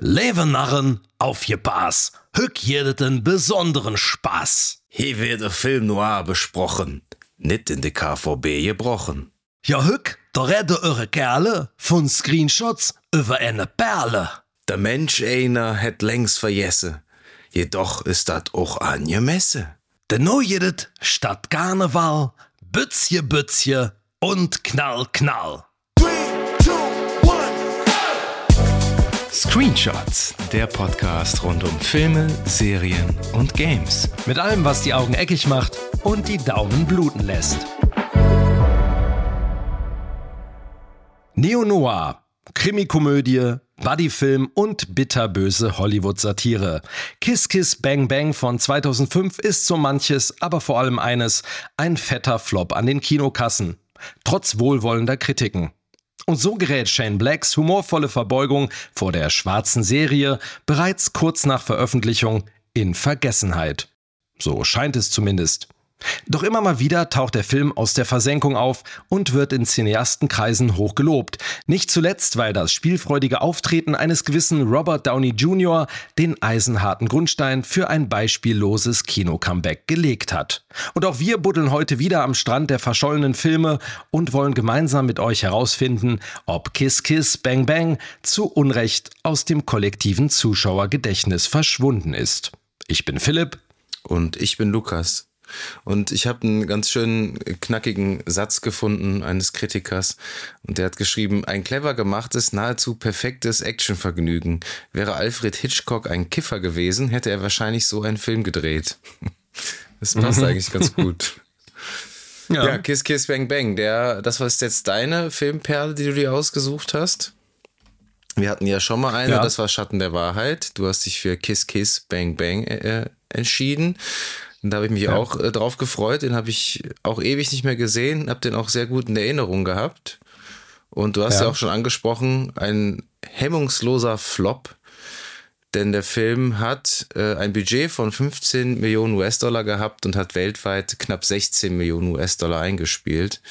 Leve Narren, aufgepasst. Hück jedet den besonderen Spaß. Hier wird der Film noir besprochen, nicht in de KVB gebrochen. Ja, Hück, da redde eure Kerle von Screenshots über eine Perle. Der Mensch einer het längst vergessen, jedoch ist dat auch angemessen. De no jedet statt Karneval, Bützje, Bützje und Knall, Knall. Screenshots, der Podcast rund um Filme, Serien und Games. Mit allem, was die Augen eckig macht und die Daumen bluten lässt. Neo-Noir, Krimikomödie, Buddyfilm und bitterböse Hollywood-Satire. Kiss Kiss Bang Bang von 2005 ist so manches, aber vor allem eines, ein fetter Flop an den Kinokassen. Trotz wohlwollender Kritiken. Und so gerät Shane Blacks humorvolle Verbeugung vor der schwarzen Serie bereits kurz nach Veröffentlichung in Vergessenheit. So scheint es zumindest. Doch immer mal wieder taucht der Film aus der Versenkung auf und wird in Cineastenkreisen hoch gelobt. Nicht zuletzt, weil das spielfreudige Auftreten eines gewissen Robert Downey Jr. den eisenharten Grundstein für ein beispielloses Kino-Comeback gelegt hat. Und auch wir buddeln heute wieder am Strand der verschollenen Filme und wollen gemeinsam mit euch herausfinden, ob Kiss Kiss Bang Bang zu Unrecht aus dem kollektiven Zuschauergedächtnis verschwunden ist. Ich bin Philipp. Und ich bin Lukas. Und ich habe einen ganz schönen knackigen Satz gefunden eines Kritikers und der hat geschrieben, ein clever gemachtes, nahezu perfektes Actionvergnügen. Wäre Alfred Hitchcock ein Kiffer gewesen, hätte er wahrscheinlich so einen Film gedreht. Das passt mhm. eigentlich ganz gut. Ja. ja, Kiss Kiss Bang Bang, der, das war jetzt deine Filmperle, die du dir ausgesucht hast. Wir hatten ja schon mal eine, ja. das war Schatten der Wahrheit. Du hast dich für Kiss Kiss Bang Bang äh, entschieden. Und da habe ich mich ja. auch äh, drauf gefreut. Den habe ich auch ewig nicht mehr gesehen, habe den auch sehr gut in Erinnerung gehabt. Und du hast ja, ja auch schon angesprochen, ein hemmungsloser Flop. Denn der Film hat äh, ein Budget von 15 Millionen US-Dollar gehabt und hat weltweit knapp 16 Millionen US-Dollar eingespielt.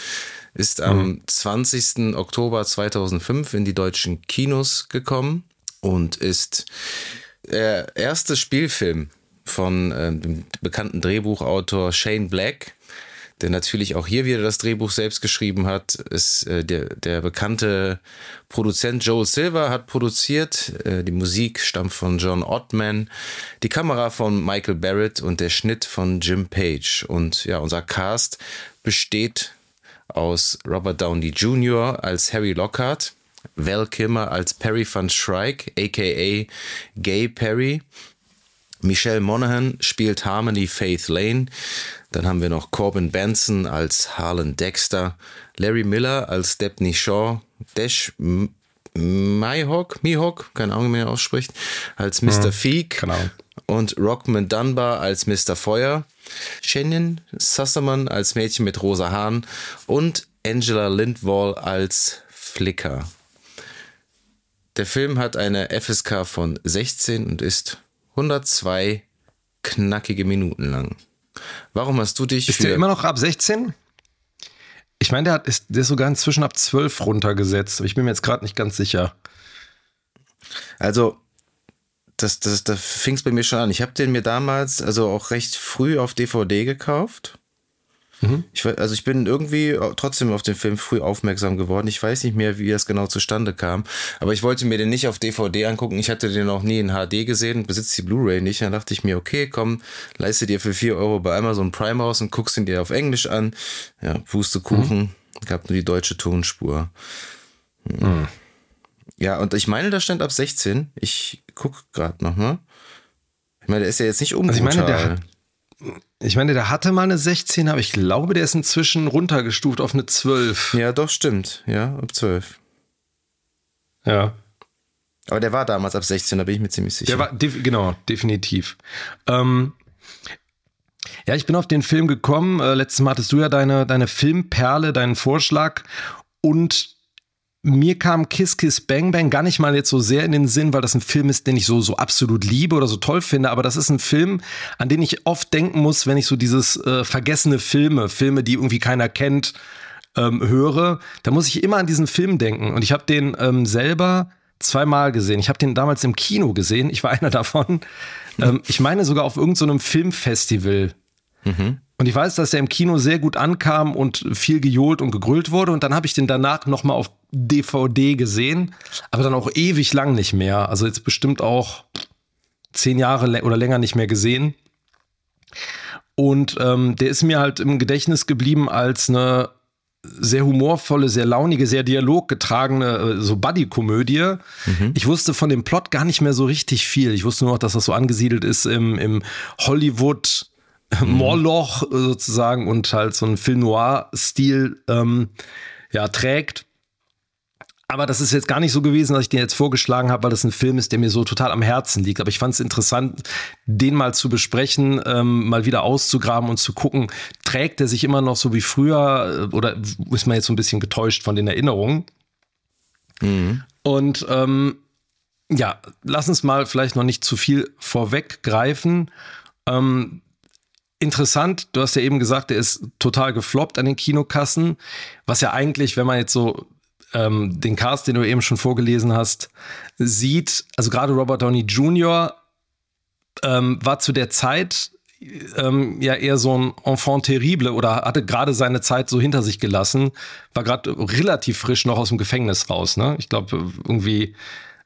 Ist am mhm. 20. Oktober 2005 in die deutschen Kinos gekommen und ist der erste Spielfilm von äh, dem bekannten Drehbuchautor Shane Black, der natürlich auch hier wieder das Drehbuch selbst geschrieben hat, ist äh, der, der bekannte Produzent Joel Silver hat produziert. Äh, die Musik stammt von John Ottman, die Kamera von Michael Barrett und der Schnitt von Jim Page. Und ja, unser Cast besteht aus Robert Downey Jr. als Harry Lockhart, Val Kimmer als Perry van Schreik, aka Gay Perry, Michelle Monaghan spielt Harmony Faith Lane. Dann haben wir noch Corbin Benson als Harlan Dexter, Larry Miller als Debney Shaw, Dash Mihawk, Mihawk, keine Ahnung, wie man ausspricht, als Mr. Hm, Feek genau. und Rockman Dunbar als Mr. Feuer, Shannon Sasserman als Mädchen mit rosa Haaren und Angela Lindwall als Flicker. Der Film hat eine FSK von 16 und ist 102 knackige Minuten lang. Warum hast du dich. Ist der immer noch ab 16? Ich meine, der, hat, ist, der ist sogar inzwischen ab 12 runtergesetzt, ich bin mir jetzt gerade nicht ganz sicher. Also, das, das, das fing es bei mir schon an. Ich habe den mir damals, also auch recht früh auf DVD gekauft. Mhm. Ich, also ich bin irgendwie trotzdem auf den Film früh aufmerksam geworden. Ich weiß nicht mehr, wie das genau zustande kam. Aber ich wollte mir den nicht auf DVD angucken. Ich hatte den noch nie in HD gesehen, besitze die Blu-ray nicht. Dann dachte ich mir, okay, komm, leiste dir für 4 Euro bei Amazon Prime aus und guckst ihn dir auf Englisch an. Ja, Pustekuchen. Mhm. Gab nur die deutsche Tonspur. Mhm. Ja, und ich meine, da stand ab 16. Ich guck gerade noch mal. Ich meine, der ist ja jetzt nicht unbrutal. Also ich meine, der, ich meine, der hatte mal eine 16, aber ich glaube, der ist inzwischen runtergestuft auf eine 12. Ja, doch, stimmt. Ja, ab 12. Ja. Aber der war damals ab 16, da bin ich mir ziemlich sicher. Der war, genau, definitiv. Ähm, ja, ich bin auf den Film gekommen. Äh, letztes Mal hattest du ja deine, deine Filmperle, deinen Vorschlag. Und mir kam Kiss Kiss Bang Bang gar nicht mal jetzt so sehr in den Sinn, weil das ein Film ist, den ich so, so absolut liebe oder so toll finde, aber das ist ein Film, an den ich oft denken muss, wenn ich so dieses äh, vergessene Filme, Filme, die irgendwie keiner kennt, ähm, höre, da muss ich immer an diesen Film denken. Und ich habe den ähm, selber zweimal gesehen. Ich habe den damals im Kino gesehen. Ich war einer davon. Ähm, ich meine sogar auf irgendeinem so Filmfestival. Mhm. Und ich weiß, dass der im Kino sehr gut ankam und viel gejohlt und gegrüllt wurde. Und dann habe ich den danach nochmal auf DVD gesehen, aber dann auch ewig lang nicht mehr. Also jetzt bestimmt auch zehn Jahre oder länger nicht mehr gesehen. Und ähm, der ist mir halt im Gedächtnis geblieben als eine sehr humorvolle, sehr launige, sehr dialoggetragene äh, so Buddy-Komödie. Mhm. Ich wusste von dem Plot gar nicht mehr so richtig viel. Ich wusste nur noch, dass das so angesiedelt ist im, im Hollywood mhm. Morloch sozusagen und halt so ein Film Noir-Stil ähm, ja, trägt. Aber das ist jetzt gar nicht so gewesen, dass ich den jetzt vorgeschlagen habe, weil das ein Film ist, der mir so total am Herzen liegt. Aber ich fand es interessant, den mal zu besprechen, ähm, mal wieder auszugraben und zu gucken, trägt er sich immer noch so wie früher äh, oder ist man jetzt so ein bisschen getäuscht von den Erinnerungen? Mhm. Und ähm, ja, lass uns mal vielleicht noch nicht zu viel vorweggreifen. Ähm, interessant, du hast ja eben gesagt, er ist total gefloppt an den Kinokassen, was ja eigentlich, wenn man jetzt so ähm, den Cast, den du eben schon vorgelesen hast, sieht, also gerade Robert Downey Jr. Ähm, war zu der Zeit ähm, ja eher so ein Enfant terrible oder hatte gerade seine Zeit so hinter sich gelassen, war gerade relativ frisch noch aus dem Gefängnis raus. Ne? Ich glaube, irgendwie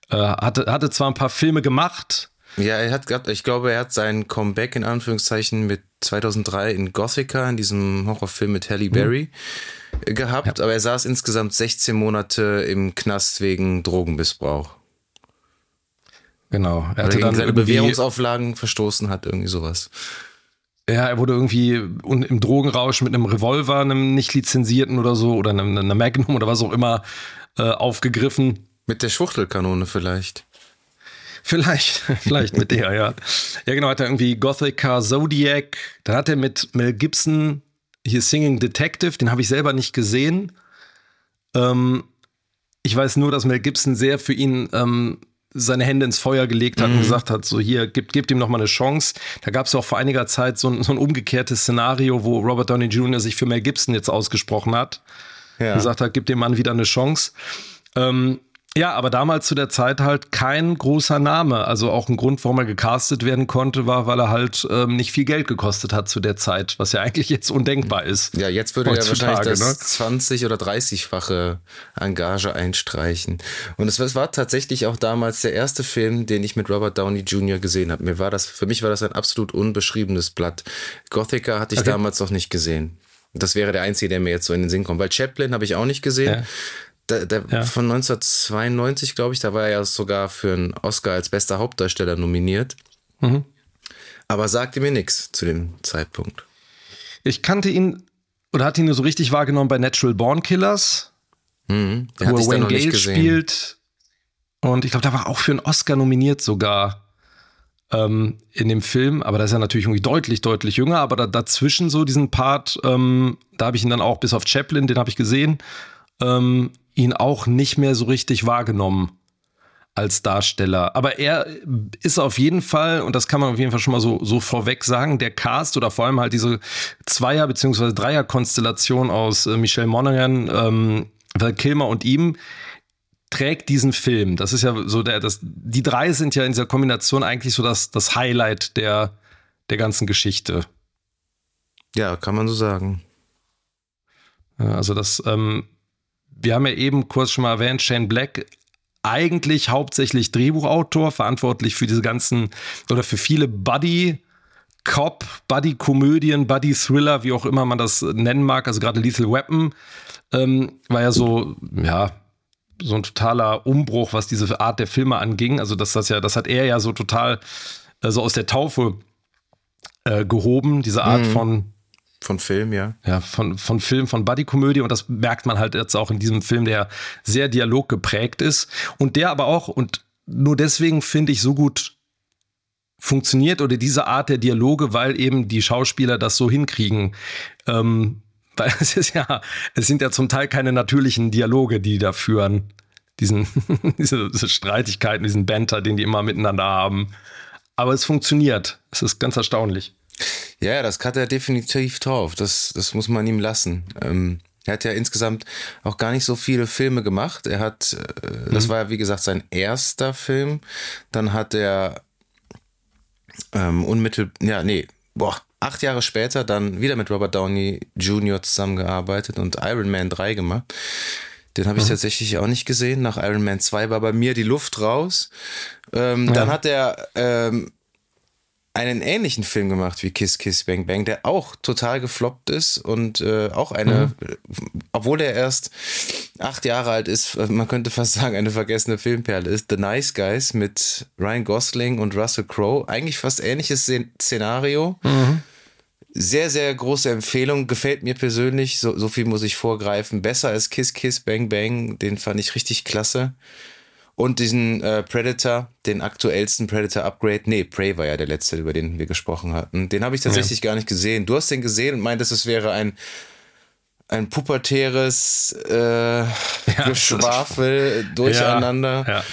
äh, hatte, hatte zwar ein paar Filme gemacht. Ja, er hat gehabt, ich glaube, er hat sein Comeback in Anführungszeichen mit 2003 in Gothica, in diesem Horrorfilm mit Halle Berry. Mhm gehabt, ja. aber er saß insgesamt 16 Monate im Knast wegen Drogenmissbrauch. Genau. Er hatte dann seine Bewährungsauflagen verstoßen hat, irgendwie sowas. Ja, er wurde irgendwie im Drogenrausch mit einem Revolver, einem nicht lizenzierten oder so, oder einem, einer Magnum oder was auch immer, äh, aufgegriffen. Mit der Schwuchtelkanone vielleicht. Vielleicht, vielleicht mit der, ja. Ja, genau, hat er irgendwie Gothica, Zodiac, dann hat er mit Mel Gibson hier Singing Detective, den habe ich selber nicht gesehen. Ähm, ich weiß nur, dass Mel Gibson sehr für ihn ähm, seine Hände ins Feuer gelegt hat mhm. und gesagt hat, so hier, gibt, gibt ihm noch mal eine Chance. Da gab es auch vor einiger Zeit so ein, so ein umgekehrtes Szenario, wo Robert Downey Jr. sich für Mel Gibson jetzt ausgesprochen hat. Ja. Gesagt hat, gibt dem Mann wieder eine Chance. Ähm, ja, aber damals zu der Zeit halt kein großer Name. Also auch ein Grund, warum er gecastet werden konnte, war, weil er halt ähm, nicht viel Geld gekostet hat zu der Zeit, was ja eigentlich jetzt undenkbar ist. Ja, jetzt würde er wahrscheinlich das ne? 20 oder 30-fache Engage einstreichen. Und es war tatsächlich auch damals der erste Film, den ich mit Robert Downey Jr. gesehen habe. Mir war das, für mich war das ein absolut unbeschriebenes Blatt. Gothica hatte ich okay. damals noch nicht gesehen. Das wäre der einzige, der mir jetzt so in den Sinn kommt. Weil Chaplin habe ich auch nicht gesehen. Ja. Der, der ja. Von 1992, glaube ich, da war er ja sogar für einen Oscar als bester Hauptdarsteller nominiert. Mhm. Aber sagte mir nichts zu dem Zeitpunkt. Ich kannte ihn oder hatte ihn nur so richtig wahrgenommen bei Natural Born Killers, mhm, wo er Wayne Gale spielt. Und ich glaube, da war auch für einen Oscar nominiert sogar ähm, in dem Film. Aber da ist er natürlich irgendwie deutlich, deutlich jünger. Aber da, dazwischen so diesen Part, ähm, da habe ich ihn dann auch bis auf Chaplin, den habe ich gesehen. Ähm, ihn auch nicht mehr so richtig wahrgenommen als Darsteller. Aber er ist auf jeden Fall, und das kann man auf jeden Fall schon mal so, so vorweg sagen, der Cast oder vor allem halt diese Zweier- bzw. Dreier-Konstellation aus äh, Michelle Monaghan, ähm, Val Kilmer und ihm, trägt diesen Film. Das ist ja so der, das, die drei sind ja in dieser Kombination eigentlich so das, das Highlight der, der ganzen Geschichte. Ja, kann man so sagen. Also das, ähm, wir haben ja eben kurz schon mal erwähnt, Shane Black, eigentlich hauptsächlich Drehbuchautor, verantwortlich für diese ganzen oder für viele Buddy- Cop, Buddy-Komödien, Buddy-Thriller, wie auch immer man das nennen mag, also gerade Lethal Weapon, ähm, war ja so, ja, so ein totaler Umbruch, was diese Art der Filme anging. Also, das, das ja, das hat er ja so total äh, so aus der Taufe äh, gehoben, diese Art mhm. von von Film, ja. Ja, von, von Film, von Buddy-Komödie. Und das merkt man halt jetzt auch in diesem Film, der sehr dialoggeprägt ist. Und der aber auch, und nur deswegen finde ich so gut funktioniert oder diese Art der Dialoge, weil eben die Schauspieler das so hinkriegen. Ähm, weil es ist ja, es sind ja zum Teil keine natürlichen Dialoge, die da führen. Diesen, diese, diese Streitigkeiten, diesen Banter, den die immer miteinander haben. Aber es funktioniert. Es ist ganz erstaunlich. Ja, das hat er definitiv drauf. Das, das muss man ihm lassen. Ähm, Er hat ja insgesamt auch gar nicht so viele Filme gemacht. Er hat, äh, das mhm. war ja wie gesagt sein erster Film. Dann hat er ähm, unmittelbar, ja, nee, boah, acht Jahre später dann wieder mit Robert Downey Jr. zusammengearbeitet und Iron Man 3 gemacht. Den habe ich mhm. tatsächlich auch nicht gesehen. Nach Iron Man 2 war bei mir die Luft raus. Ähm, ja. Dann hat er ähm, einen ähnlichen Film gemacht wie Kiss Kiss Bang Bang, der auch total gefloppt ist und äh, auch eine, mhm. obwohl er erst acht Jahre alt ist, man könnte fast sagen, eine vergessene Filmperle ist. The Nice Guys mit Ryan Gosling und Russell Crowe. Eigentlich fast ähnliches Szenario. Mhm. Sehr, sehr große Empfehlung. Gefällt mir persönlich. So, so viel muss ich vorgreifen. Besser als Kiss Kiss Bang Bang. Den fand ich richtig klasse. Und diesen äh, Predator, den aktuellsten Predator Upgrade. Nee, Prey war ja der letzte, über den wir gesprochen hatten. Den habe ich tatsächlich ja. gar nicht gesehen. Du hast den gesehen und meintest, es wäre ein, ein pubertäres äh, ja, Geschwafel durcheinander. Ja,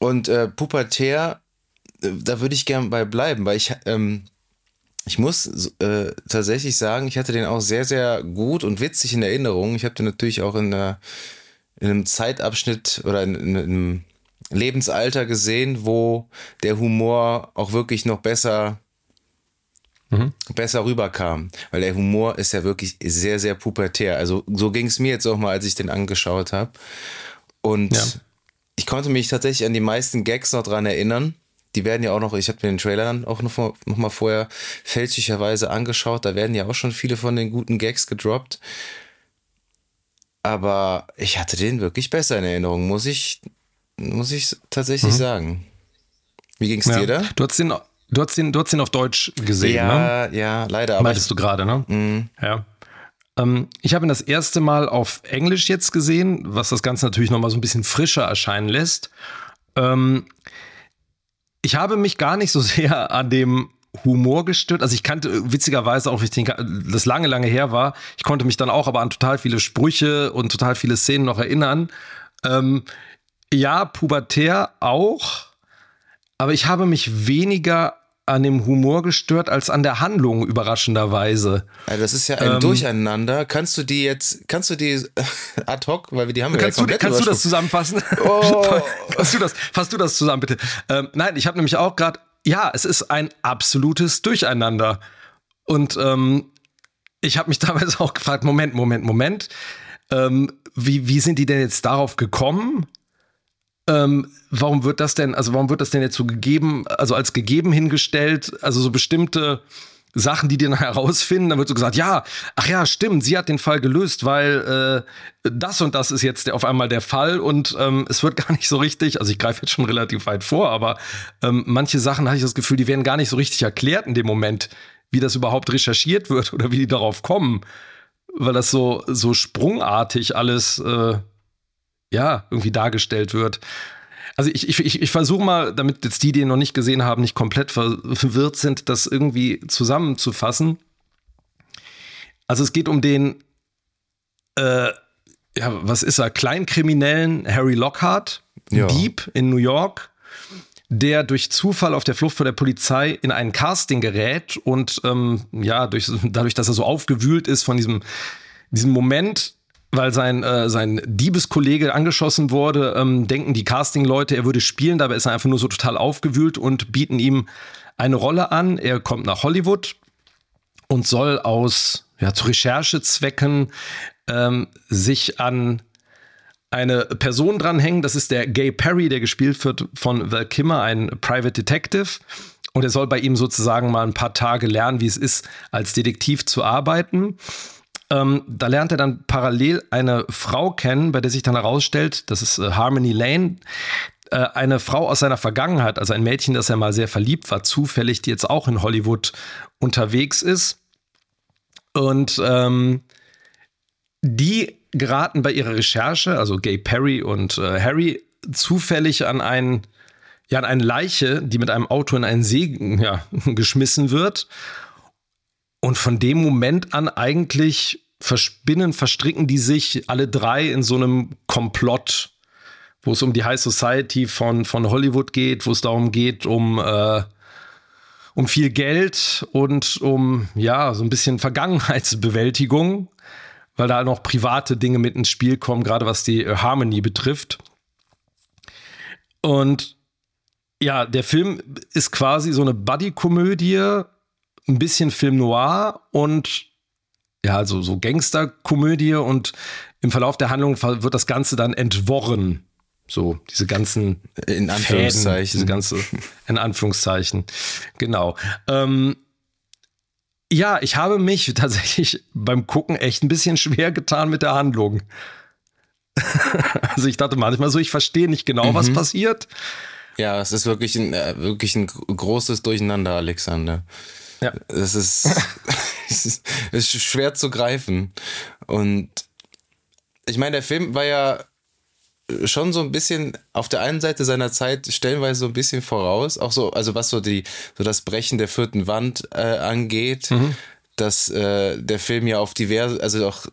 und äh, pubertär, äh, da würde ich gern bei bleiben, weil ich, ähm, ich muss äh, tatsächlich sagen, ich hatte den auch sehr, sehr gut und witzig in Erinnerung. Ich habe den natürlich auch in der in einem Zeitabschnitt oder in, in einem Lebensalter gesehen, wo der Humor auch wirklich noch besser mhm. besser rüberkam. Weil der Humor ist ja wirklich sehr, sehr pubertär. Also so ging es mir jetzt auch mal, als ich den angeschaut habe. Und ja. ich konnte mich tatsächlich an die meisten Gags noch dran erinnern. Die werden ja auch noch, ich habe mir den Trailer dann auch noch, noch mal vorher fälschlicherweise angeschaut. Da werden ja auch schon viele von den guten Gags gedroppt. Aber ich hatte den wirklich besser in Erinnerung, muss ich, muss ich tatsächlich mhm. sagen. Wie ging es ja. dir da? Du hast, den, du, hast den, du hast den auf Deutsch gesehen, ja, ne? Ja, leider. Meintest du gerade, ne? Mhm. Ja. Ähm, ich habe ihn das erste Mal auf Englisch jetzt gesehen, was das Ganze natürlich nochmal so ein bisschen frischer erscheinen lässt. Ähm, ich habe mich gar nicht so sehr an dem Humor gestört. Also ich kannte äh, witzigerweise auch, wenn das lange, lange her war, ich konnte mich dann auch aber an total viele Sprüche und total viele Szenen noch erinnern. Ähm, ja, pubertär auch, aber ich habe mich weniger an dem Humor gestört als an der Handlung überraschenderweise. Ja, das ist ja ein ähm, Durcheinander. Kannst du die jetzt, kannst du die ad hoc, weil wir die haben kannst ja du, Kannst du das zusammenfassen? Oh. fass du das, fass du das zusammen bitte. Ähm, nein, ich habe nämlich auch gerade ja, es ist ein absolutes Durcheinander. Und ähm, ich habe mich damals auch gefragt, Moment, Moment, Moment, ähm, wie, wie sind die denn jetzt darauf gekommen? Ähm, warum wird das denn, also warum wird das denn jetzt so gegeben, also als gegeben hingestellt, also so bestimmte Sachen, die die dann herausfinden, dann wird so gesagt, ja, ach ja, stimmt, sie hat den Fall gelöst, weil äh, das und das ist jetzt auf einmal der Fall und ähm, es wird gar nicht so richtig, also ich greife jetzt schon relativ weit vor, aber ähm, manche Sachen habe ich das Gefühl, die werden gar nicht so richtig erklärt in dem Moment, wie das überhaupt recherchiert wird oder wie die darauf kommen, weil das so, so sprungartig alles, äh, ja, irgendwie dargestellt wird. Also ich, ich, ich versuche mal, damit jetzt die, die ihn noch nicht gesehen haben, nicht komplett verwirrt sind, das irgendwie zusammenzufassen. Also es geht um den, äh, ja, was ist er, Kleinkriminellen Harry Lockhart, ja. Dieb in New York, der durch Zufall auf der Flucht vor der Polizei in ein Casting gerät und ähm, ja, durch, dadurch, dass er so aufgewühlt ist von diesem, diesem Moment, weil sein, äh, sein Diebeskollege angeschossen wurde, ähm, denken die Casting-Leute, er würde spielen, dabei ist er einfach nur so total aufgewühlt und bieten ihm eine Rolle an. Er kommt nach Hollywood und soll aus ja, zu Recherchezwecken ähm, sich an eine Person dranhängen. Das ist der Gay Perry, der gespielt wird von Val Kimmer, ein Private Detective. Und er soll bei ihm sozusagen mal ein paar Tage lernen, wie es ist, als Detektiv zu arbeiten. Ähm, da lernt er dann parallel eine Frau kennen, bei der sich dann herausstellt, das ist äh, Harmony Lane, äh, eine Frau aus seiner Vergangenheit, also ein Mädchen, das er mal sehr verliebt war, zufällig, die jetzt auch in Hollywood unterwegs ist. Und ähm, die geraten bei ihrer Recherche, also Gay Perry und äh, Harry, zufällig an einen, ja, an eine Leiche, die mit einem Auto in einen See ja, geschmissen wird. Und von dem Moment an eigentlich verspinnen, verstricken die sich alle drei in so einem Komplott, wo es um die High Society von, von Hollywood geht, wo es darum geht, um, äh, um viel Geld und um, ja, so ein bisschen Vergangenheitsbewältigung, weil da noch private Dinge mit ins Spiel kommen, gerade was die äh, Harmony betrifft. Und ja, der Film ist quasi so eine Buddy-Komödie, ein bisschen Film noir und ja, also so Gangsterkomödie und im Verlauf der Handlung wird das Ganze dann entworren. So, diese ganzen in Anführungszeichen. Fäden, diese ganze, in Anführungszeichen. Genau. Ähm, ja, ich habe mich tatsächlich beim Gucken echt ein bisschen schwer getan mit der Handlung. also ich dachte manchmal so, ich verstehe nicht genau, mhm. was passiert. Ja, es ist wirklich ein, äh, wirklich ein großes Durcheinander, Alexander. Ja. Es ist, es ist, es ist schwer zu greifen. Und ich meine, der Film war ja schon so ein bisschen auf der einen Seite seiner Zeit stellenweise so ein bisschen voraus, auch so, also was so die, so das Brechen der vierten Wand äh, angeht, mhm. dass äh, der Film ja auf diverse, also auch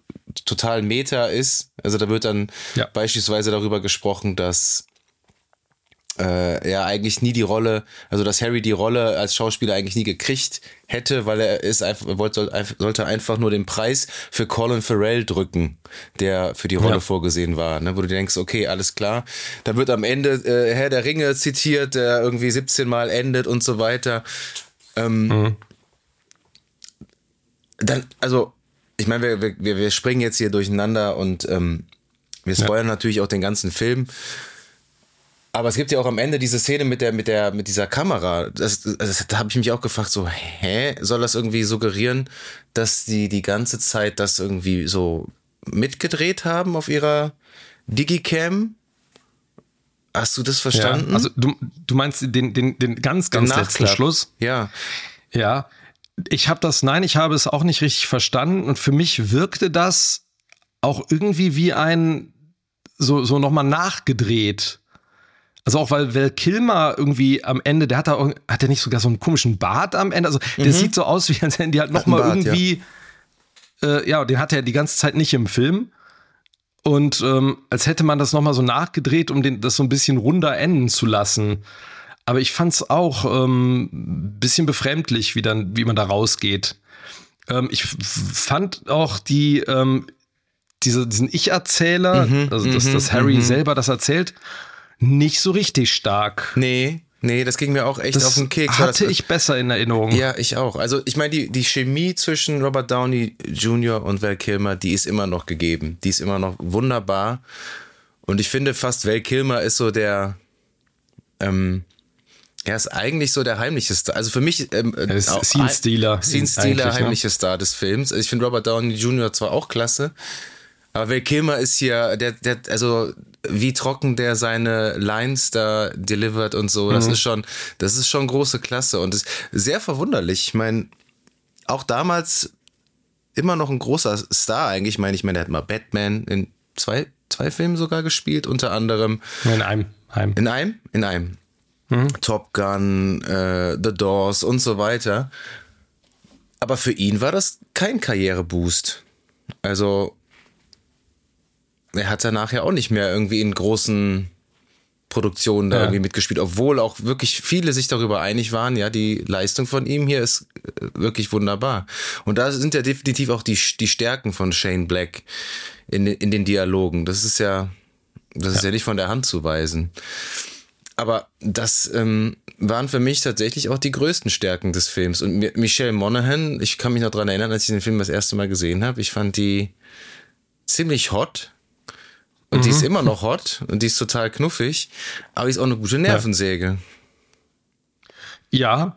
total Meta ist. Also da wird dann ja. beispielsweise darüber gesprochen, dass äh, er eigentlich nie die Rolle, also dass Harry die Rolle als Schauspieler eigentlich nie gekriegt hätte, weil er ist einfach, wollte, sollte einfach nur den Preis für Colin Farrell drücken, der für die Rolle ja. vorgesehen war. Ne? Wo du denkst, okay, alles klar. Da wird am Ende äh, Herr der Ringe zitiert, der irgendwie 17 Mal endet und so weiter. Ähm, mhm. Dann, also, ich meine, wir, wir, wir springen jetzt hier durcheinander und ähm, wir spoilern ja. natürlich auch den ganzen Film. Aber es gibt ja auch am Ende diese Szene mit der, mit der, mit dieser Kamera. Das, das, da habe ich mich auch gefragt, so, hä? Soll das irgendwie suggerieren, dass die die ganze Zeit das irgendwie so mitgedreht haben auf ihrer Digicam? Hast du das verstanden? Ja, also du, du meinst den, den, den ganz, ganz den letzten Schluss? Ja. Ja. Ich habe das, nein, ich habe es auch nicht richtig verstanden und für mich wirkte das auch irgendwie wie ein, so, so nochmal nachgedreht. Also auch weil Val Kilmer irgendwie am Ende, der hat da hat der nicht sogar so einen komischen Bart am Ende. Also der mhm. sieht so aus, wie als hätten die halt nochmal irgendwie, ja. Äh, ja, den hat er die ganze Zeit nicht im Film. Und ähm, als hätte man das nochmal so nachgedreht, um den, das so ein bisschen runder enden zu lassen. Aber ich fand es auch ähm, bisschen befremdlich, wie dann, wie man da rausgeht. Ähm, ich fand auch die, ähm, diese, diesen Ich-Erzähler, mhm, also dass, dass mhm, Harry mhm. selber das erzählt, nicht so richtig stark. Nee, Nee, das ging mir auch echt das auf den Keks. Hatte das, ich besser in Erinnerung. Ja, ich auch. Also ich meine, die, die Chemie zwischen Robert Downey Jr. und Val Kilmer, die ist immer noch gegeben. Die ist immer noch wunderbar. Und ich finde fast, Val Kilmer ist so der, ähm, er ist eigentlich so der heimliche Star. Also für mich ähm, äh, Scene-Stealer. Scene-Stealer, heimliche ne? Star des Films. Ich finde Robert Downey Jr. zwar auch klasse, aber Val Kilmer ist hier, der, der, also wie trocken der seine Lines da delivert und so, das mhm. ist schon, das ist schon große Klasse und ist sehr verwunderlich. Ich meine, auch damals immer noch ein großer Star eigentlich. Ich meine, ich meine, der hat mal Batman in zwei, zwei Filmen sogar gespielt, unter anderem. In einem. einem. In einem? In einem. Mhm. Top Gun, äh, The Doors und so weiter. Aber für ihn war das kein Karriereboost. Also er hat danach ja auch nicht mehr irgendwie in großen Produktionen da ja. irgendwie mitgespielt, obwohl auch wirklich viele sich darüber einig waren, ja, die Leistung von ihm hier ist äh, wirklich wunderbar. Und da sind ja definitiv auch die, die Stärken von Shane Black in, in den Dialogen. Das ist ja, das ja. ist ja nicht von der Hand zu weisen. Aber das ähm, waren für mich tatsächlich auch die größten Stärken des Films. Und Michelle Monaghan, ich kann mich noch dran erinnern, als ich den Film das erste Mal gesehen habe, ich fand die ziemlich hot und mhm. die ist mhm. immer noch hot und die ist total knuffig, aber die ist auch eine gute Nervensäge. Ja.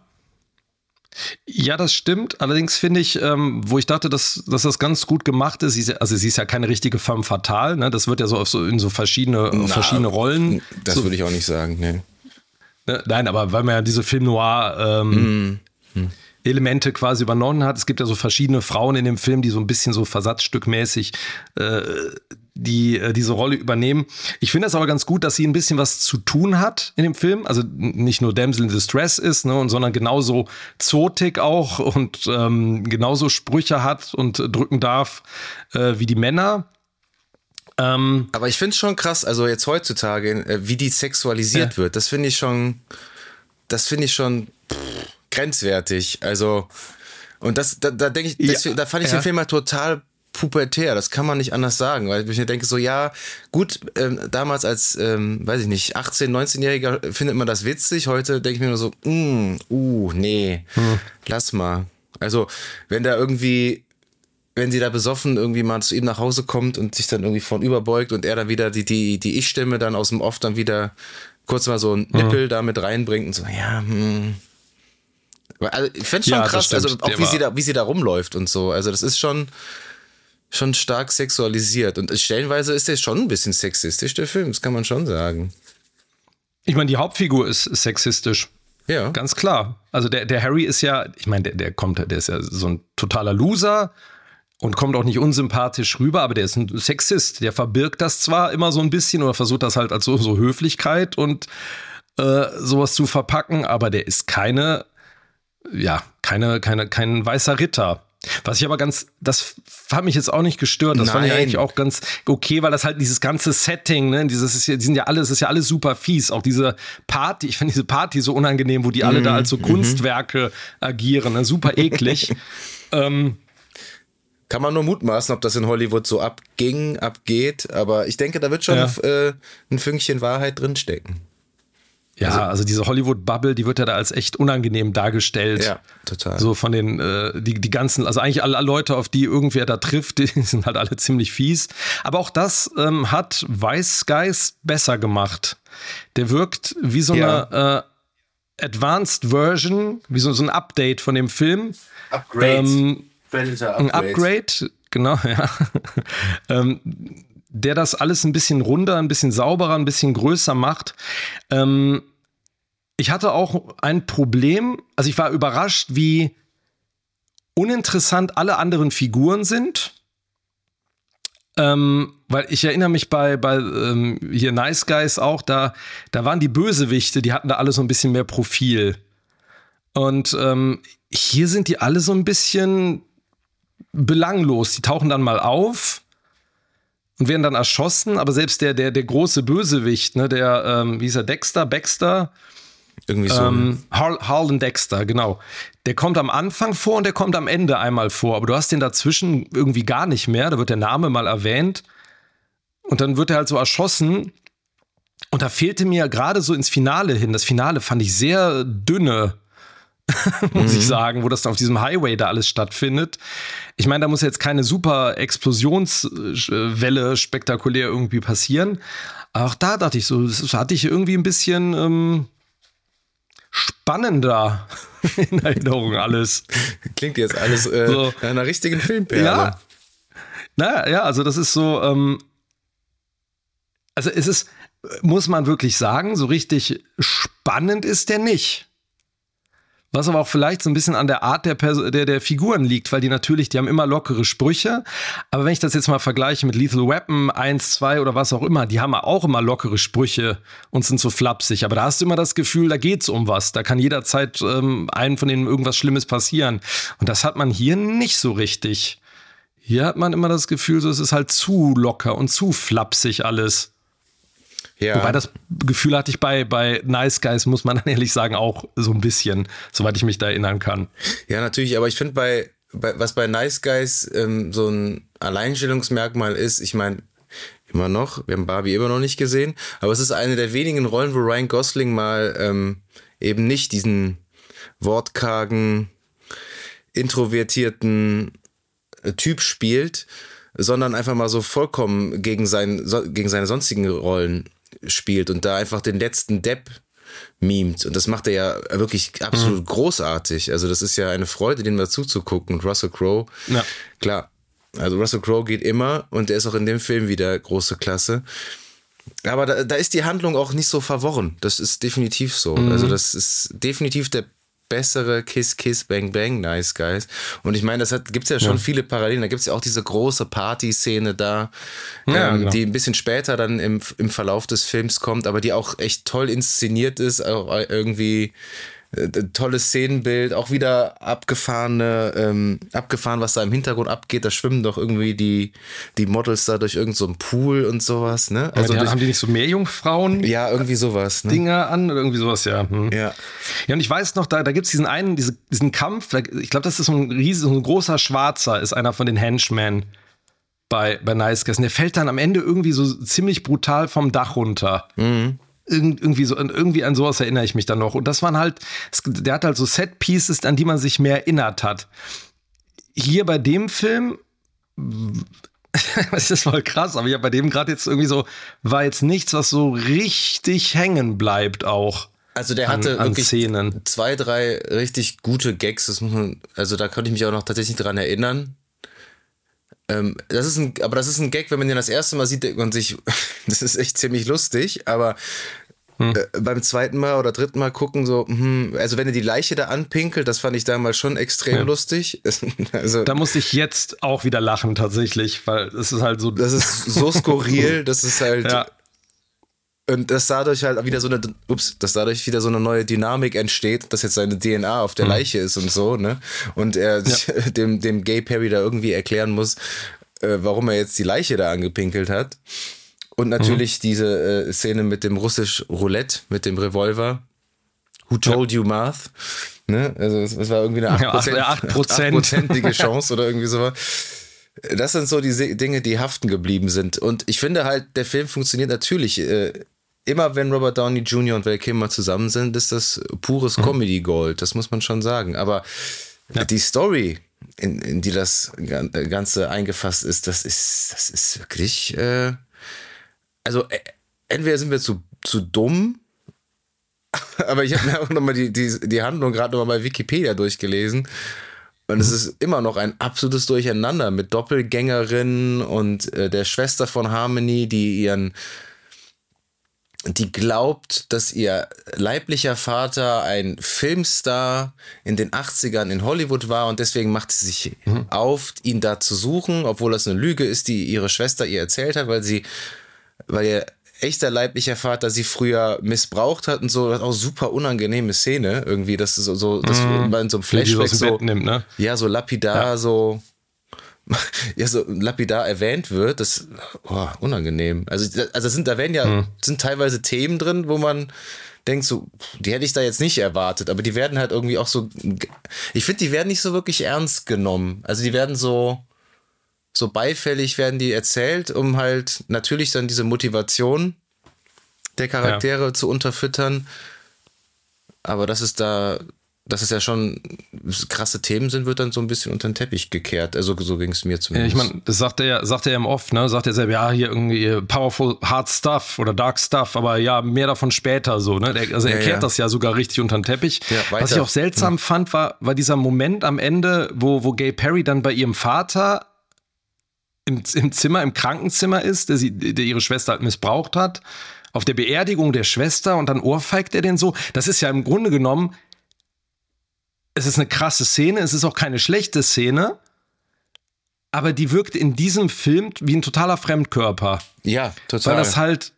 Ja, das stimmt. Allerdings finde ich, ähm, wo ich dachte, dass, dass das ganz gut gemacht ist, sie ist, also sie ist ja keine richtige femme fatale, ne? Das wird ja so, so in so verschiedene, Na, verschiedene Rollen. Das so, würde ich auch nicht sagen. Ne, nein, aber weil man ja diese Film Noir ähm, mm. Elemente quasi übernommen hat. Es gibt ja so verschiedene Frauen in dem Film, die so ein bisschen so versatzstückmäßig äh, die äh, diese Rolle übernehmen. Ich finde es aber ganz gut, dass sie ein bisschen was zu tun hat in dem Film. Also nicht nur Damsel in Distress ist, ne, und, sondern genauso zotig auch und ähm, genauso Sprüche hat und drücken darf äh, wie die Männer. Ähm, aber ich finde es schon krass, also jetzt heutzutage, äh, wie die sexualisiert wird, das finde ich schon, das finde ich schon pff, grenzwertig. Also, und das, da, da denke ich, das, ja. da fand ich ja. den Film mal total pubertär, das kann man nicht anders sagen, weil ich mir denke so, ja, gut, ähm, damals als, ähm, weiß ich nicht, 18-, 19-Jähriger findet man das witzig, heute denke ich mir nur so, mm, uh, nee, hm. lass mal. Also, wenn da irgendwie wenn sie da besoffen irgendwie mal zu ihm nach Hause kommt und sich dann irgendwie von überbeugt und er dann wieder die, die, die Ich-Stimme dann aus dem Off dann wieder kurz mal so ein Nippel mhm. da mit reinbringt und so, ja, hm. Also, ich fände schon ja, krass, also auch wie sie, da, wie sie da rumläuft und so. Also das ist schon, schon stark sexualisiert. Und stellenweise ist der schon ein bisschen sexistisch, der Film, das kann man schon sagen. Ich meine, die Hauptfigur ist sexistisch. Ja. Ganz klar. Also der, der Harry ist ja, ich meine, der, der kommt, der ist ja so ein totaler Loser und kommt auch nicht unsympathisch rüber, aber der ist ein Sexist. Der verbirgt das zwar immer so ein bisschen oder versucht das halt als so, so Höflichkeit und äh, sowas zu verpacken, aber der ist keine ja, keine, keine, kein weißer Ritter. Was ich aber ganz, das hat mich jetzt auch nicht gestört. Das Nein. fand ich eigentlich auch ganz okay, weil das halt dieses ganze Setting, ne, dieses ist ja, die sind ja alle, es ist ja alles super fies. Auch diese Party, ich finde diese Party so unangenehm, wo die alle da mhm, als so mhm. Kunstwerke agieren, ne, super eklig. ähm, kann man nur mutmaßen, ob das in Hollywood so abging, abgeht, aber ich denke, da wird schon ja. äh, ein Fünkchen Wahrheit drinstecken. Ja, also, also diese Hollywood-Bubble, die wird ja da als echt unangenehm dargestellt. Ja, total. So von den, äh, die, die ganzen, also eigentlich alle Leute, auf die irgendwer da trifft, die sind halt alle ziemlich fies. Aber auch das ähm, hat Weiß Guys besser gemacht. Der wirkt wie so ja. eine äh, Advanced Version, wie so, so ein Update von dem Film. Upgrade. Ähm, Predator Upgrade. Ein Upgrade, genau, ja. ähm, der das alles ein bisschen runder, ein bisschen sauberer, ein bisschen größer macht. Ähm, ich hatte auch ein Problem, also ich war überrascht, wie uninteressant alle anderen Figuren sind. Ähm, weil ich erinnere mich bei, bei ähm, hier Nice Guys auch, da, da waren die Bösewichte, die hatten da alle so ein bisschen mehr Profil. Und ähm, hier sind die alle so ein bisschen belanglos. Die tauchen dann mal auf und werden dann erschossen. Aber selbst der, der, der große Bösewicht, ne, der, ähm, wie hieß er, Dexter, Baxter, irgendwie so. Ähm, Harlan Dexter, genau. Der kommt am Anfang vor und der kommt am Ende einmal vor. Aber du hast den dazwischen irgendwie gar nicht mehr. Da wird der Name mal erwähnt. Und dann wird er halt so erschossen. Und da fehlte mir gerade so ins Finale hin. Das Finale fand ich sehr dünne muss mhm. ich sagen, wo das auf diesem Highway da alles stattfindet. Ich meine, da muss jetzt keine super Explosionswelle spektakulär irgendwie passieren. Aber auch da dachte ich so, das hatte ich irgendwie ein bisschen ähm, spannender in Erinnerung alles. Klingt jetzt alles äh, so. einer richtigen Filmperle. Ja. Naja, ja, also das ist so, ähm, also es ist, muss man wirklich sagen, so richtig spannend ist der nicht. Was aber auch vielleicht so ein bisschen an der Art der, Pers der, der Figuren liegt, weil die natürlich, die haben immer lockere Sprüche. Aber wenn ich das jetzt mal vergleiche mit Lethal Weapon 1, 2 oder was auch immer, die haben auch immer lockere Sprüche und sind so flapsig. Aber da hast du immer das Gefühl, da geht's um was. Da kann jederzeit ähm, einem von denen irgendwas Schlimmes passieren. Und das hat man hier nicht so richtig. Hier hat man immer das Gefühl, so es ist halt zu locker und zu flapsig alles. Ja. Wobei das Gefühl hatte ich bei, bei Nice Guys, muss man dann ehrlich sagen, auch so ein bisschen, soweit ich mich da erinnern kann. Ja, natürlich, aber ich finde bei, bei, was bei Nice Guys ähm, so ein Alleinstellungsmerkmal ist, ich meine, immer noch, wir haben Barbie immer noch nicht gesehen, aber es ist eine der wenigen Rollen, wo Ryan Gosling mal ähm, eben nicht diesen wortkargen, introvertierten äh, Typ spielt, sondern einfach mal so vollkommen gegen, sein, gegen seine sonstigen Rollen spielt und da einfach den letzten Depp mimt. Und das macht er ja wirklich absolut mhm. großartig. Also das ist ja eine Freude, den mal zuzugucken. Und Russell Crowe, ja. klar. Also Russell Crowe geht immer und der ist auch in dem Film wieder große Klasse. Aber da, da ist die Handlung auch nicht so verworren. Das ist definitiv so. Mhm. Also das ist definitiv der bessere Kiss, Kiss, Bang, Bang, Nice Guys. Und ich meine, das hat, gibt's ja schon ja. viele Parallelen. Da gibt's ja auch diese große Party-Szene da, ja, ähm, genau. die ein bisschen später dann im, im Verlauf des Films kommt, aber die auch echt toll inszeniert ist, auch irgendwie äh, tolles Szenenbild, auch wieder abgefahrene, ähm, abgefahren, was da im Hintergrund abgeht. Da schwimmen doch irgendwie die, die Models da durch irgendeinen so Pool und sowas, ne? Also ja, durch, haben die nicht so Meerjungfrauen? Ja, irgendwie sowas, ne? Dinger an oder irgendwie sowas, ja. Hm. Ja. Ja, und ich weiß noch, da, da gibt es diesen einen, diese, diesen Kampf, ich glaube, das ist so ein riesen, so ein großer Schwarzer, ist einer von den Henchmen. bei, bei Nice Guys. Und der fällt dann am Ende irgendwie so ziemlich brutal vom Dach runter. Mhm. Irgend, irgendwie, so, irgendwie an sowas erinnere ich mich dann noch. Und das waren halt, der hat halt so Set-Pieces, an die man sich mehr erinnert hat. Hier bei dem Film das ist voll krass, aber ja, bei dem gerade jetzt irgendwie so, war jetzt nichts, was so richtig hängen bleibt auch. Also der hatte an, an wirklich Szenen. zwei, drei richtig gute Gags, man, also da konnte ich mich auch noch tatsächlich dran erinnern. Ähm, das ist ein, aber das ist ein Gag, wenn man den das erste Mal sieht, denkt man sich, das ist echt ziemlich lustig, aber hm. äh, beim zweiten Mal oder dritten Mal gucken, so, hm, also wenn er die Leiche da anpinkelt, das fand ich damals schon extrem ja. lustig. also, da musste ich jetzt auch wieder lachen, tatsächlich, weil es ist halt so. Das ist so skurril, das ist halt. Ja. Und dass dadurch halt wieder so eine, ups, dass dadurch wieder so eine neue Dynamik entsteht, dass jetzt seine DNA auf der mhm. Leiche ist und so, ne? Und er ja. dem, dem Gay Perry da irgendwie erklären muss, äh, warum er jetzt die Leiche da angepinkelt hat. Und natürlich mhm. diese äh, Szene mit dem russisch Roulette, mit dem Revolver. Who told ja. you math? Ne? Also es war irgendwie eine 8%, ja, 8%. Chance oder irgendwie so. Das sind so die Dinge, die haften geblieben sind. Und ich finde halt, der Film funktioniert natürlich äh, immer wenn Robert Downey Jr. und Val Kilmer zusammen sind, ist das pures mhm. Comedy Gold. Das muss man schon sagen. Aber ja. die Story, in, in, die das Ganze eingefasst ist, das ist, das ist wirklich. Äh, also entweder sind wir zu, zu dumm, aber ich habe mir auch nochmal die, die, die Handlung gerade nochmal bei Wikipedia durchgelesen. Und es ist immer noch ein absolutes Durcheinander mit Doppelgängerinnen und äh, der Schwester von Harmony, die ihren die glaubt, dass ihr leiblicher Vater ein Filmstar in den 80ern in Hollywood war und deswegen macht sie sich mhm. auf, ihn da zu suchen, obwohl das eine Lüge ist, die ihre Schwester ihr erzählt hat, weil sie, weil ihr echter leiblicher Vater sie früher missbraucht hat und so, das auch super unangenehme Szene irgendwie, das ist so, so dass mhm. man so einem Flashback so, nimmt, ne? ja, so lapidar, ja. so ja so lapidar erwähnt wird, das oh, unangenehm. Also, also sind, da werden ja, hm. sind teilweise Themen drin, wo man denkt, so, die hätte ich da jetzt nicht erwartet, aber die werden halt irgendwie auch so, ich finde, die werden nicht so wirklich ernst genommen. Also die werden so, so beifällig werden die erzählt, um halt natürlich dann diese Motivation der Charaktere ja. zu unterfüttern. Aber das ist da dass es ja schon krasse Themen sind, wird dann so ein bisschen unter den Teppich gekehrt. Also so ging es mir zumindest. Ja, ich meine, das sagt er ja, sagt er ja oft, ne? Sagt er selber, ja, hier irgendwie powerful hard stuff oder dark stuff, aber ja, mehr davon später so, ne? Der, also er ja, erklärt ja. das ja sogar richtig unter den Teppich. Was ich auch seltsam mhm. fand, war, war dieser Moment am Ende, wo, wo Gay Perry dann bei ihrem Vater im, im Zimmer, im Krankenzimmer ist, der, sie, der ihre Schwester halt missbraucht hat auf der Beerdigung der Schwester und dann ohrfeigt er den so. Das ist ja im Grunde genommen es ist eine krasse Szene, es ist auch keine schlechte Szene, aber die wirkt in diesem Film wie ein totaler Fremdkörper. Ja, total. Weil das halt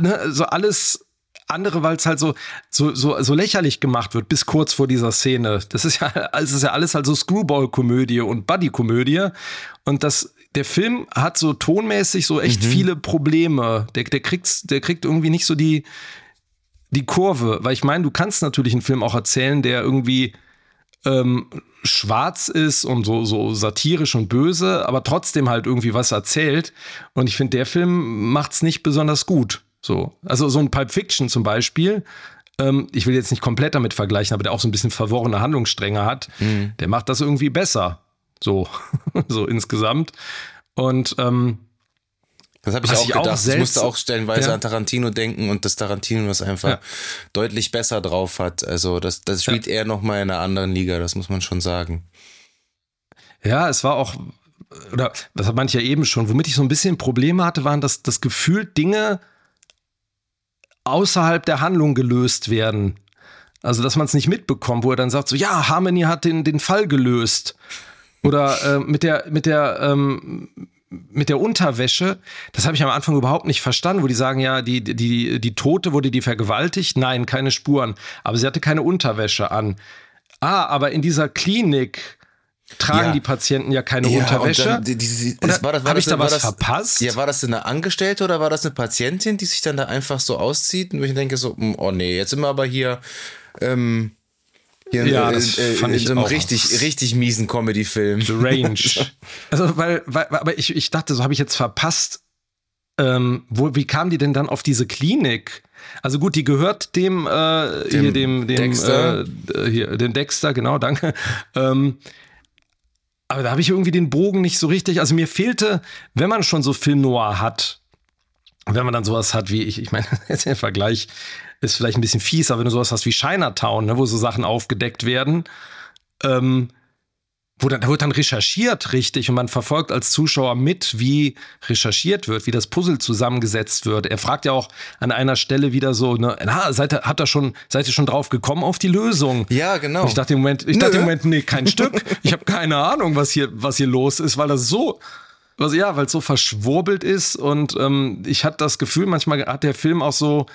ne, so alles andere, weil es halt so, so, so, so lächerlich gemacht wird, bis kurz vor dieser Szene. Das ist ja, es ist ja alles halt so Screwball-Komödie und Buddy-Komödie. Und das, der Film hat so tonmäßig so echt mhm. viele Probleme. Der, der, kriegt, der kriegt irgendwie nicht so die, die Kurve. Weil ich meine, du kannst natürlich einen Film auch erzählen, der irgendwie ähm, schwarz ist und so, so satirisch und böse, aber trotzdem halt irgendwie was erzählt. Und ich finde, der Film macht es nicht besonders gut. So. Also so ein Pulp Fiction zum Beispiel, ähm, ich will jetzt nicht komplett damit vergleichen, aber der auch so ein bisschen verworrene Handlungsstränge hat, mhm. der macht das irgendwie besser. So, so insgesamt. Und ähm, das habe ich auch ich gedacht. Auch ich musste auch stellenweise ja. an Tarantino denken und dass Tarantino das einfach ja. deutlich besser drauf hat. Also das, das spielt ja. er nochmal in einer anderen Liga, das muss man schon sagen. Ja, es war auch, oder das hat manche ja eben schon, womit ich so ein bisschen Probleme hatte, waren, dass das Gefühl Dinge außerhalb der Handlung gelöst werden. Also, dass man es nicht mitbekommt, wo er dann sagt, so, ja, Harmony hat den, den Fall gelöst. Oder äh, mit der, mit der, ähm, mit der Unterwäsche, das habe ich am Anfang überhaupt nicht verstanden, wo die sagen, ja, die, die, die Tote wurde die vergewaltigt. Nein, keine Spuren. Aber sie hatte keine Unterwäsche an. Ah, aber in dieser Klinik tragen ja. die Patienten ja keine ja, Unterwäsche. Dann, die, die, das, war das, war Hab ich da was das, verpasst? Ja, war das eine Angestellte oder war das eine Patientin, die sich dann da einfach so auszieht? Und ich denke so, hm, oh nee, jetzt sind wir aber hier ähm, Hier Ja, in, das äh, fand in ich so einem auch. richtig, richtig miesen Comedy-Film. Range. Also, weil, weil aber ich, ich dachte, so habe ich jetzt verpasst. Ähm, wo, wie kam die denn dann auf diese Klinik? Also gut, die gehört dem, äh, Dem hier dem, dem Dexter. Äh, hier, dem Dexter, genau, danke. Ähm, aber da habe ich irgendwie den Bogen nicht so richtig. Also mir fehlte, wenn man schon so Film Noir hat, wenn man dann sowas hat wie, ich, ich meine, jetzt der Vergleich ist vielleicht ein bisschen fies, aber wenn du sowas hast wie Chinatown, ne, wo so Sachen aufgedeckt werden, ähm, wo dann, da wird dann recherchiert richtig und man verfolgt als Zuschauer mit, wie recherchiert wird, wie das Puzzle zusammengesetzt wird. Er fragt ja auch an einer Stelle wieder so, ne, na, seid ihr, habt ihr schon, seid ihr schon drauf gekommen auf die Lösung? Ja, genau. Und ich dachte im Moment, ich Nö. dachte im Moment, nee, kein Stück. Ich habe keine Ahnung, was hier, was hier los ist, weil das so, also ja, weil es so verschwurbelt ist und ähm, ich hatte das Gefühl, manchmal hat der Film auch so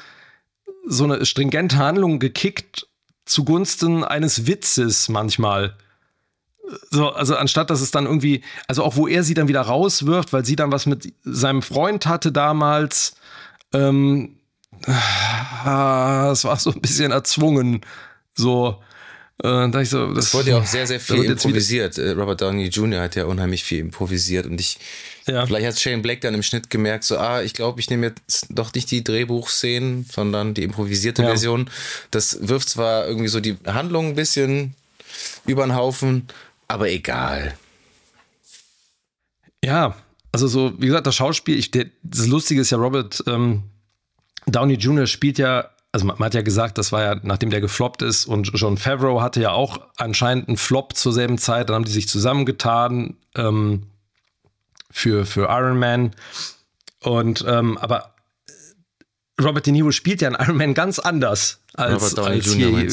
so eine stringente Handlung gekickt zugunsten eines Witzes manchmal. So, also anstatt dass es dann irgendwie, also auch wo er sie dann wieder rauswirft, weil sie dann was mit seinem Freund hatte damals, ähm, ah, es war so ein bisschen erzwungen. So, äh, da ich so, das, Es wurde ja auch sehr, sehr viel improvisiert. Äh, Robert Downey Jr. hat ja unheimlich viel improvisiert und ich, Ja. vielleicht hat Shane Black dann im Schnitt gemerkt, so, ah, ich glaube, ich nehme jetzt doch nicht die Drehbuchszenen, sondern die improvisierte Ja. Version. Das wirft zwar irgendwie so die Handlung ein bisschen über den Haufen, aber egal. Ja, also so, wie gesagt, das Schauspiel, ich, das Lustige ist ja, Robert ähm, Downey Jr. spielt ja, also man, man hat ja gesagt, das war ja, nachdem der gefloppt ist und John Favreau hatte ja auch anscheinend einen Flop zur selben Zeit, dann haben die sich zusammengetan ähm, für, für Iron Man. Und, ähm, aber Robert De Niro spielt ja in Iron Man ganz anders als, Robert als Jr. hier.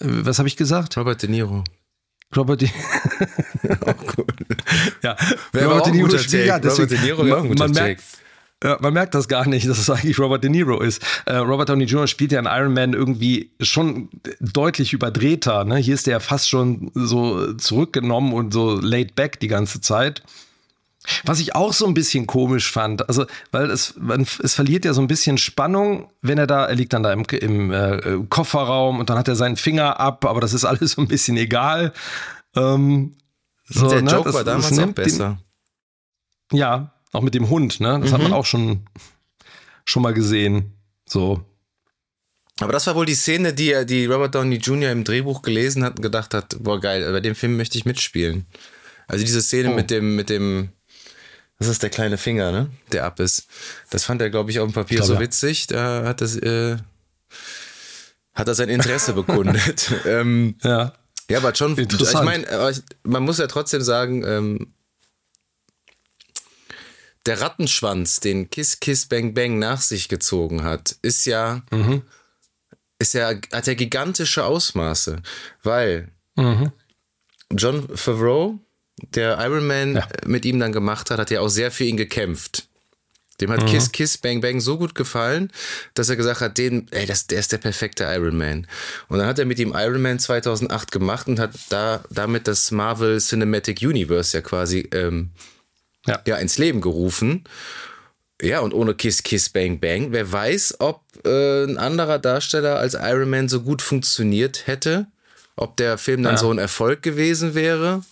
du? Was habe ich gesagt? Robert De Niro. Robert De Ja, Wäre aber auch ein guter spielt- Take. Robert De Niro wäre auch ein guter man, Take. merkt, ja, man merkt das gar nicht, dass es eigentlich Robert De Niro ist. Äh, Robert Downey Jr. spielt ja in Iron Man irgendwie schon deutlich überdrehter. Ne? Hier ist der fast schon so zurückgenommen und so laid back die ganze Zeit. Was ich auch so ein bisschen komisch fand, also, weil es, man, es verliert ja so ein bisschen Spannung, wenn er da, er liegt dann da im, im äh, Kofferraum und dann hat er seinen Finger ab, aber das ist alles so ein bisschen egal. Ähm, so, Der ne, Joke das- war damals auch nimmt den- besser. ja, auch mit dem Hund, ne? Das hat Mhm. man auch schon, schon mal gesehen. So. Aber das war wohl die Szene, die, er- die Robert Downey Jr. im Drehbuch gelesen hat und gedacht hat, boah geil, bei dem Film möchte ich mitspielen. Also diese Szene Oh. mit dem, mit dem, das ist der kleine Finger, ne? Der ab ist. Das fand er, glaube ich, auf dem Papier Ich glaub, so witzig. Da hat das, äh, hat er sein Interesse bekundet. ähm, Ja. ja, aber schon, ich meine, man muss ja trotzdem sagen, ähm, der Rattenschwanz, den Kiss Kiss Bang Bang nach sich gezogen hat, ist ja, Mhm. ist ja, hat ja gigantische Ausmaße, weil Mhm. John Favreau, der Iron Man Ja. mit ihm dann gemacht hat, hat ja auch sehr für ihn gekämpft. Dem Mhm. hat Kiss Kiss Bang Bang so gut gefallen, dass er gesagt hat, den, ey, das, der ist der perfekte Iron Man. Und dann hat er mit ihm Iron Man 2008 gemacht und hat da damit das Marvel Cinematic Universe ja quasi ähm, Ja. ja, ins Leben gerufen. Ja, und ohne Kiss Kiss Bang Bang, wer weiß, ob äh, ein anderer Darsteller als Iron Man so gut funktioniert hätte, ob der Film dann Ja. so ein Erfolg gewesen wäre.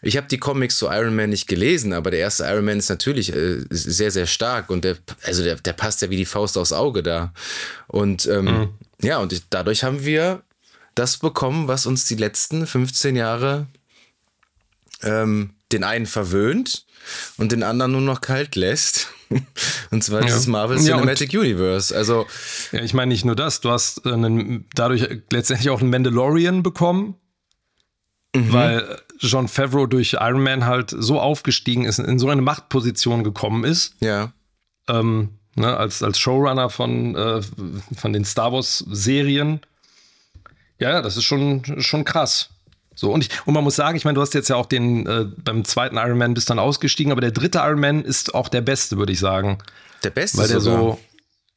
Ich habe die Comics zu Iron Man nicht gelesen, aber der erste Iron Man ist natürlich äh, sehr, sehr stark und der, also der, der passt ja wie die Faust aufs Auge da. Und ähm, ja, und dadurch haben wir das bekommen, was uns die letzten 15 Jahre ähm, den einen verwöhnt und den anderen nur noch kalt lässt. Und zwar Ja. das Marvel Ja, Cinematic Universe. Also, ja, ich meine nicht nur das, du hast äh, einen, dadurch letztendlich auch einen Mandalorian bekommen, Mhm. weil John Favreau durch Iron Man halt so aufgestiegen ist, in so eine Machtposition gekommen ist. ja. ähm, ne, als, als Showrunner von, äh, von den Star Wars-Serien. Ja, ja, das ist schon, schon krass. So, und, ich, und man muss sagen, ich meine, du hast jetzt ja auch den, äh, beim zweiten Iron Man bist dann ausgestiegen, aber der dritte Iron Man ist auch der beste, würde ich sagen. Der Beste Weil der sogar. so,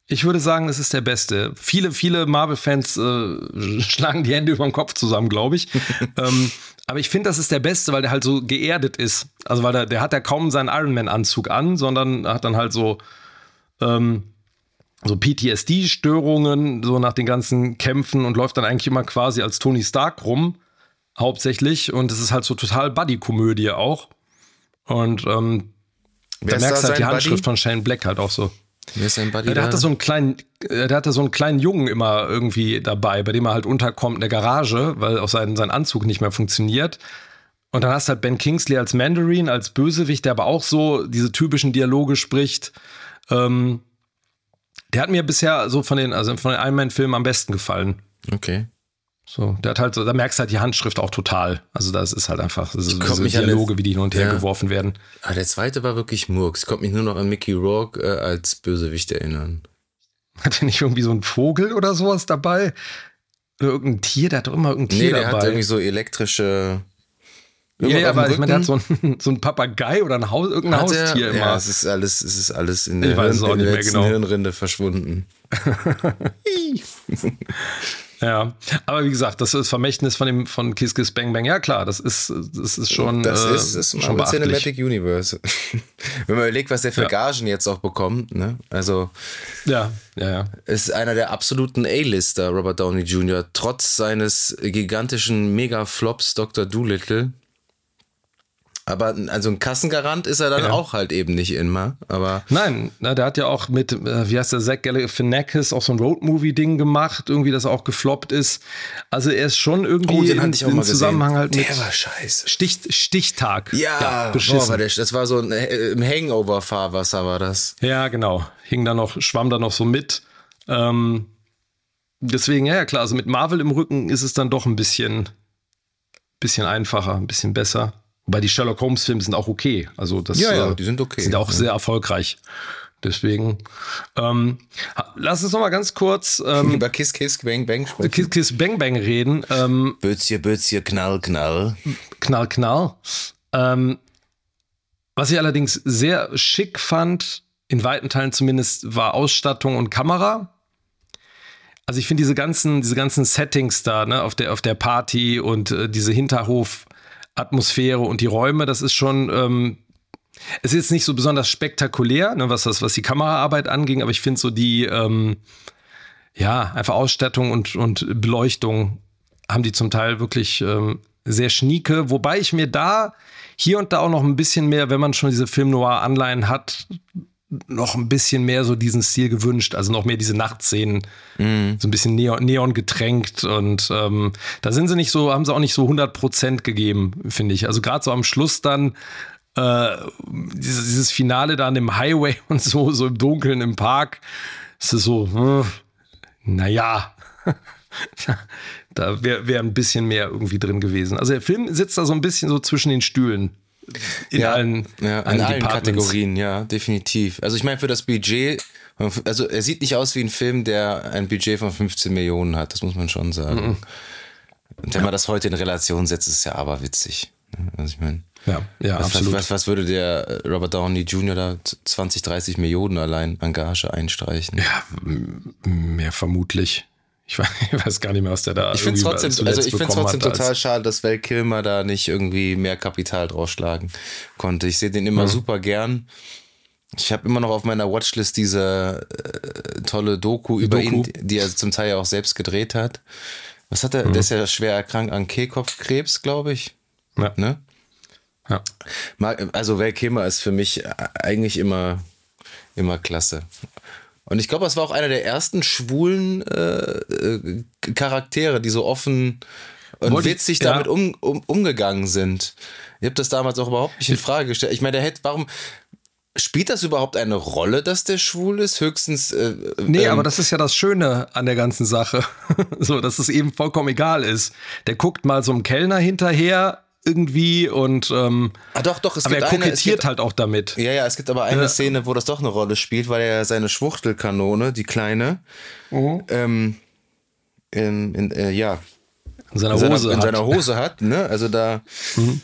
ich würde sagen, es ist der beste. Viele, viele Marvel-Fans äh, schlagen die Hände über den Kopf zusammen, glaube ich. ähm, aber ich finde, das ist der beste, weil der halt so geerdet ist. Also, weil der, der hat ja kaum seinen Iron Man-Anzug an, sondern hat dann halt so, ähm, so PTSD-Störungen, so nach den ganzen Kämpfen und läuft dann eigentlich immer quasi als Tony Stark rum, hauptsächlich. Und es ist halt so total Buddy-Komödie auch. Und ähm, da merkst du halt die Handschrift Buddy? von Shane Black halt auch so. Wer ist sein Buddy? Ja, der da? hatte so einen kleinen, äh, der hatte so einen kleinen Jungen immer irgendwie dabei, bei dem er halt unterkommt in der Garage, weil auch sein, sein Anzug nicht mehr funktioniert. Und dann hast du halt Ben Kingsley als Mandarin, als Bösewicht, der aber auch so diese typischen Dialoge spricht. Ähm, der hat mir bisher so von den, also von den Iron-Man-Filmen am besten gefallen. Okay. So, der hat halt so, da merkst du halt die Handschrift auch total. Also das ist halt einfach, das ist diese Dialoge, wie die hin und her ja. geworfen werden. Ah, der zweite war wirklich Murks. Ich konnte mich nur noch an Mickey Rourke äh, als Bösewicht erinnern. Hat er nicht irgendwie so einen Vogel oder sowas dabei? Oder irgendein Tier? Der hat doch immer irgendein Tier nee, der dabei. hat irgendwie so elektrische ja, ja, aber ich meine, der hat so ein, so ein Papagei oder ein Haus, irgendein hat Haustier er? immer. Ja, es ist alles, es ist alles in der, Hirn, in der letzten genau. Hirnrinde verschwunden. ja, aber wie gesagt, das ist Vermächtnis von dem von Kiss Kiss Bang Bang. Ja klar, das ist das ist schon das äh, ist, ist schon Cinematic Universe. Wenn man überlegt, was der für ja. Gagen jetzt auch bekommt, ne? Also ja, ja, ja. Ist einer der absoluten A-Lister, Robert Downey Jr. Trotz seines gigantischen Mega-Flops Dr. Doolittle aber also ein Kassengarant ist er dann ja. auch halt eben nicht immer. Aber Nein, na, der hat ja auch mit, äh, wie heißt der, Zach Galifianakis auch so ein Roadmovie-Ding gemacht, irgendwie, das auch gefloppt ist. Also er ist schon irgendwie oh, den in, ich auch mal Zusammenhang halt mit. Der war scheiße. Stich, Stichtag. Ja, ja beschissen. Boah, war der, das war so ein äh, im Hangover-Fahrwasser war das. Ja, genau. Hing da noch, schwamm da noch so mit. Ähm, deswegen, ja, klar, also mit Marvel im Rücken ist es dann doch ein bisschen, bisschen einfacher, ein bisschen besser. Wobei die Sherlock Holmes Filme sind auch okay. Also das ja, ja, äh, die sind okay. Sind auch ja. sehr erfolgreich. Deswegen, ähm, lass uns noch mal ganz kurz ähm, über Kiss Kiss Bang Bang sprechen. Kiss Kiss Bang Bang reden. Ähm, Bötzje, Bötzje, Knall, Knall. Knall, Knall. Ähm, was ich allerdings sehr schick fand, in weiten Teilen zumindest, war Ausstattung und Kamera. Also ich finde diese ganzen, diese ganzen Settings da, ne, auf der, auf der Party und äh, diese Hinterhof- Atmosphäre und die Räume, das ist schon, ähm, es ist jetzt nicht so besonders spektakulär, ne, was das, was die Kameraarbeit anging, aber ich finde so die, ähm, ja, einfach Ausstattung und, und Beleuchtung haben die zum Teil wirklich ähm, sehr schnieke, wobei ich mir da hier und da auch noch ein bisschen mehr, wenn man schon diese Film Noir Anleihen hat, noch ein bisschen mehr so diesen Stil gewünscht, also noch mehr diese Nachtszenen, mm. so ein bisschen Neon, Neon getränkt und ähm, da sind sie nicht so, haben sie auch nicht so 100 Prozent gegeben, finde ich. Also gerade so am Schluss dann äh, dieses, dieses, Finale da an dem Highway und so, so im Dunkeln im Park, ist es so, äh, naja, da wäre wär ein bisschen mehr irgendwie drin gewesen. Also der Film sitzt da so ein bisschen so zwischen den Stühlen in ja, allen, ja, in allen Kategorien, ja, definitiv. Also ich meine, für das Budget, also er sieht nicht aus wie ein Film, der ein Budget von 15 Millionen hat, das muss man schon sagen. Mhm. Und wenn man das heute in Relation setzt, ist es ja aber witzig. Ne? Also ich meine. Ja, ja, was, absolut. Was, was, würde der Robert Downey Jr. da 20, 30 Millionen allein an Gage einstreichen? Ja, mehr vermutlich. Ich weiß, gar nicht mehr, was der da Ich finde es trotzdem, also ich find's trotzdem total schade, dass Val Kilmer da nicht irgendwie mehr Kapital drausschlagen konnte. Ich sehe den immer mhm. super gern. Ich habe immer noch auf meiner Watchlist diese äh, tolle Doku Die über Doku. ihn, die er zum Teil ja auch selbst gedreht hat. Was hat er? Mhm. Der ist ja schwer erkrankt an Kehlkopfkrebs, glaube ich. Ja. Ne? Ja. Also Val Kilmer ist für mich eigentlich immer, immer klasse. Und ich glaube, das war auch einer der ersten schwulen äh, äh, Charaktere, die so offen und Wollte witzig ich, damit ja. um, um, umgegangen sind. Ich habe das damals auch überhaupt nicht in Frage gestellt. Ich meine, der hätte, warum spielt das überhaupt eine Rolle, dass der schwul ist? Höchstens. Äh, nee, ähm, aber das ist ja das Schöne an der ganzen Sache. so, dass es eben vollkommen egal ist. Der guckt mal so einem Kellner hinterher, irgendwie und ähm, ah, doch, doch, es aber gibt er kokettiert gibt, halt auch damit. Ja, ja, es gibt aber eine äh, Szene, wo das doch eine Rolle spielt, weil er seine Schwuchtelkanone, die kleine, uh ähm, in, in äh, ja, in seiner Hose, in seiner, in seiner Hose hat, ne? Also da mhm.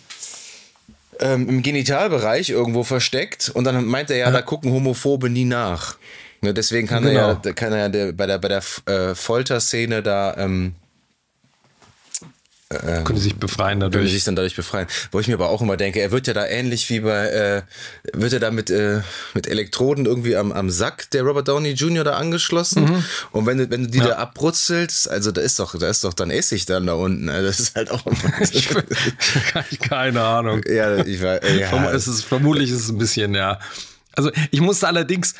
ähm, im Genitalbereich irgendwo versteckt und dann meint er ja, ja. da gucken Homophobe nie nach. Ne, deswegen kann genau. er ja, kann er ja der, bei der, bei der äh, Folterszene da ähm, ähm, Könnte sich befreien dadurch. sich dann dadurch befreien. Wo ich mir aber auch immer denke, er wird ja da ähnlich wie bei, äh, wird er da mit, äh, mit Elektroden irgendwie am, am Sack der Robert Downey Jr. da angeschlossen. Und wenn du, wenn du die da abrutzelst, also da ist doch, da ist doch dann Essig dann da unten. Also das ist halt auch. Ich, keine Ahnung. ja, ich war, ja. Verm- Es ist, vermutlich ist es ein bisschen, ja. Also ich musste allerdings,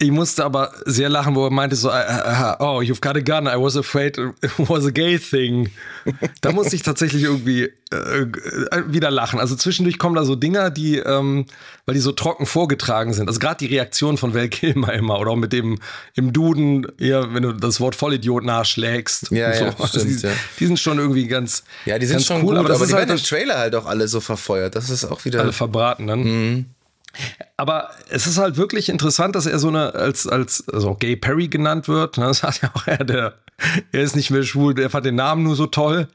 ich musste aber sehr lachen, wo er meinte so, äh, äh, oh, you've got a gun, I was afraid it was a gay thing. Da musste ich tatsächlich irgendwie äh, äh, wieder lachen. Also zwischendurch kommen da so Dinger, die, ähm, weil die so trocken vorgetragen sind. Also gerade die Reaktion von Val Kilmer immer oder auch mit dem im Duden, ja, wenn du das Wort Vollidiot nachschlägst. Ja, und so. ja, Also stimmt, die, ja. die sind schon irgendwie ganz ja, die sind schon cool, gut, aber, das die ist halt werden im Trailer halt auch alle so verfeuert. Das ist auch wieder. alle verbraten dann. Aber es ist halt wirklich interessant, dass er so eine, als, als, also Gay Perry genannt wird. ne, Das hat ja auch er, der, er ist nicht mehr schwul, der fand den Namen nur so toll.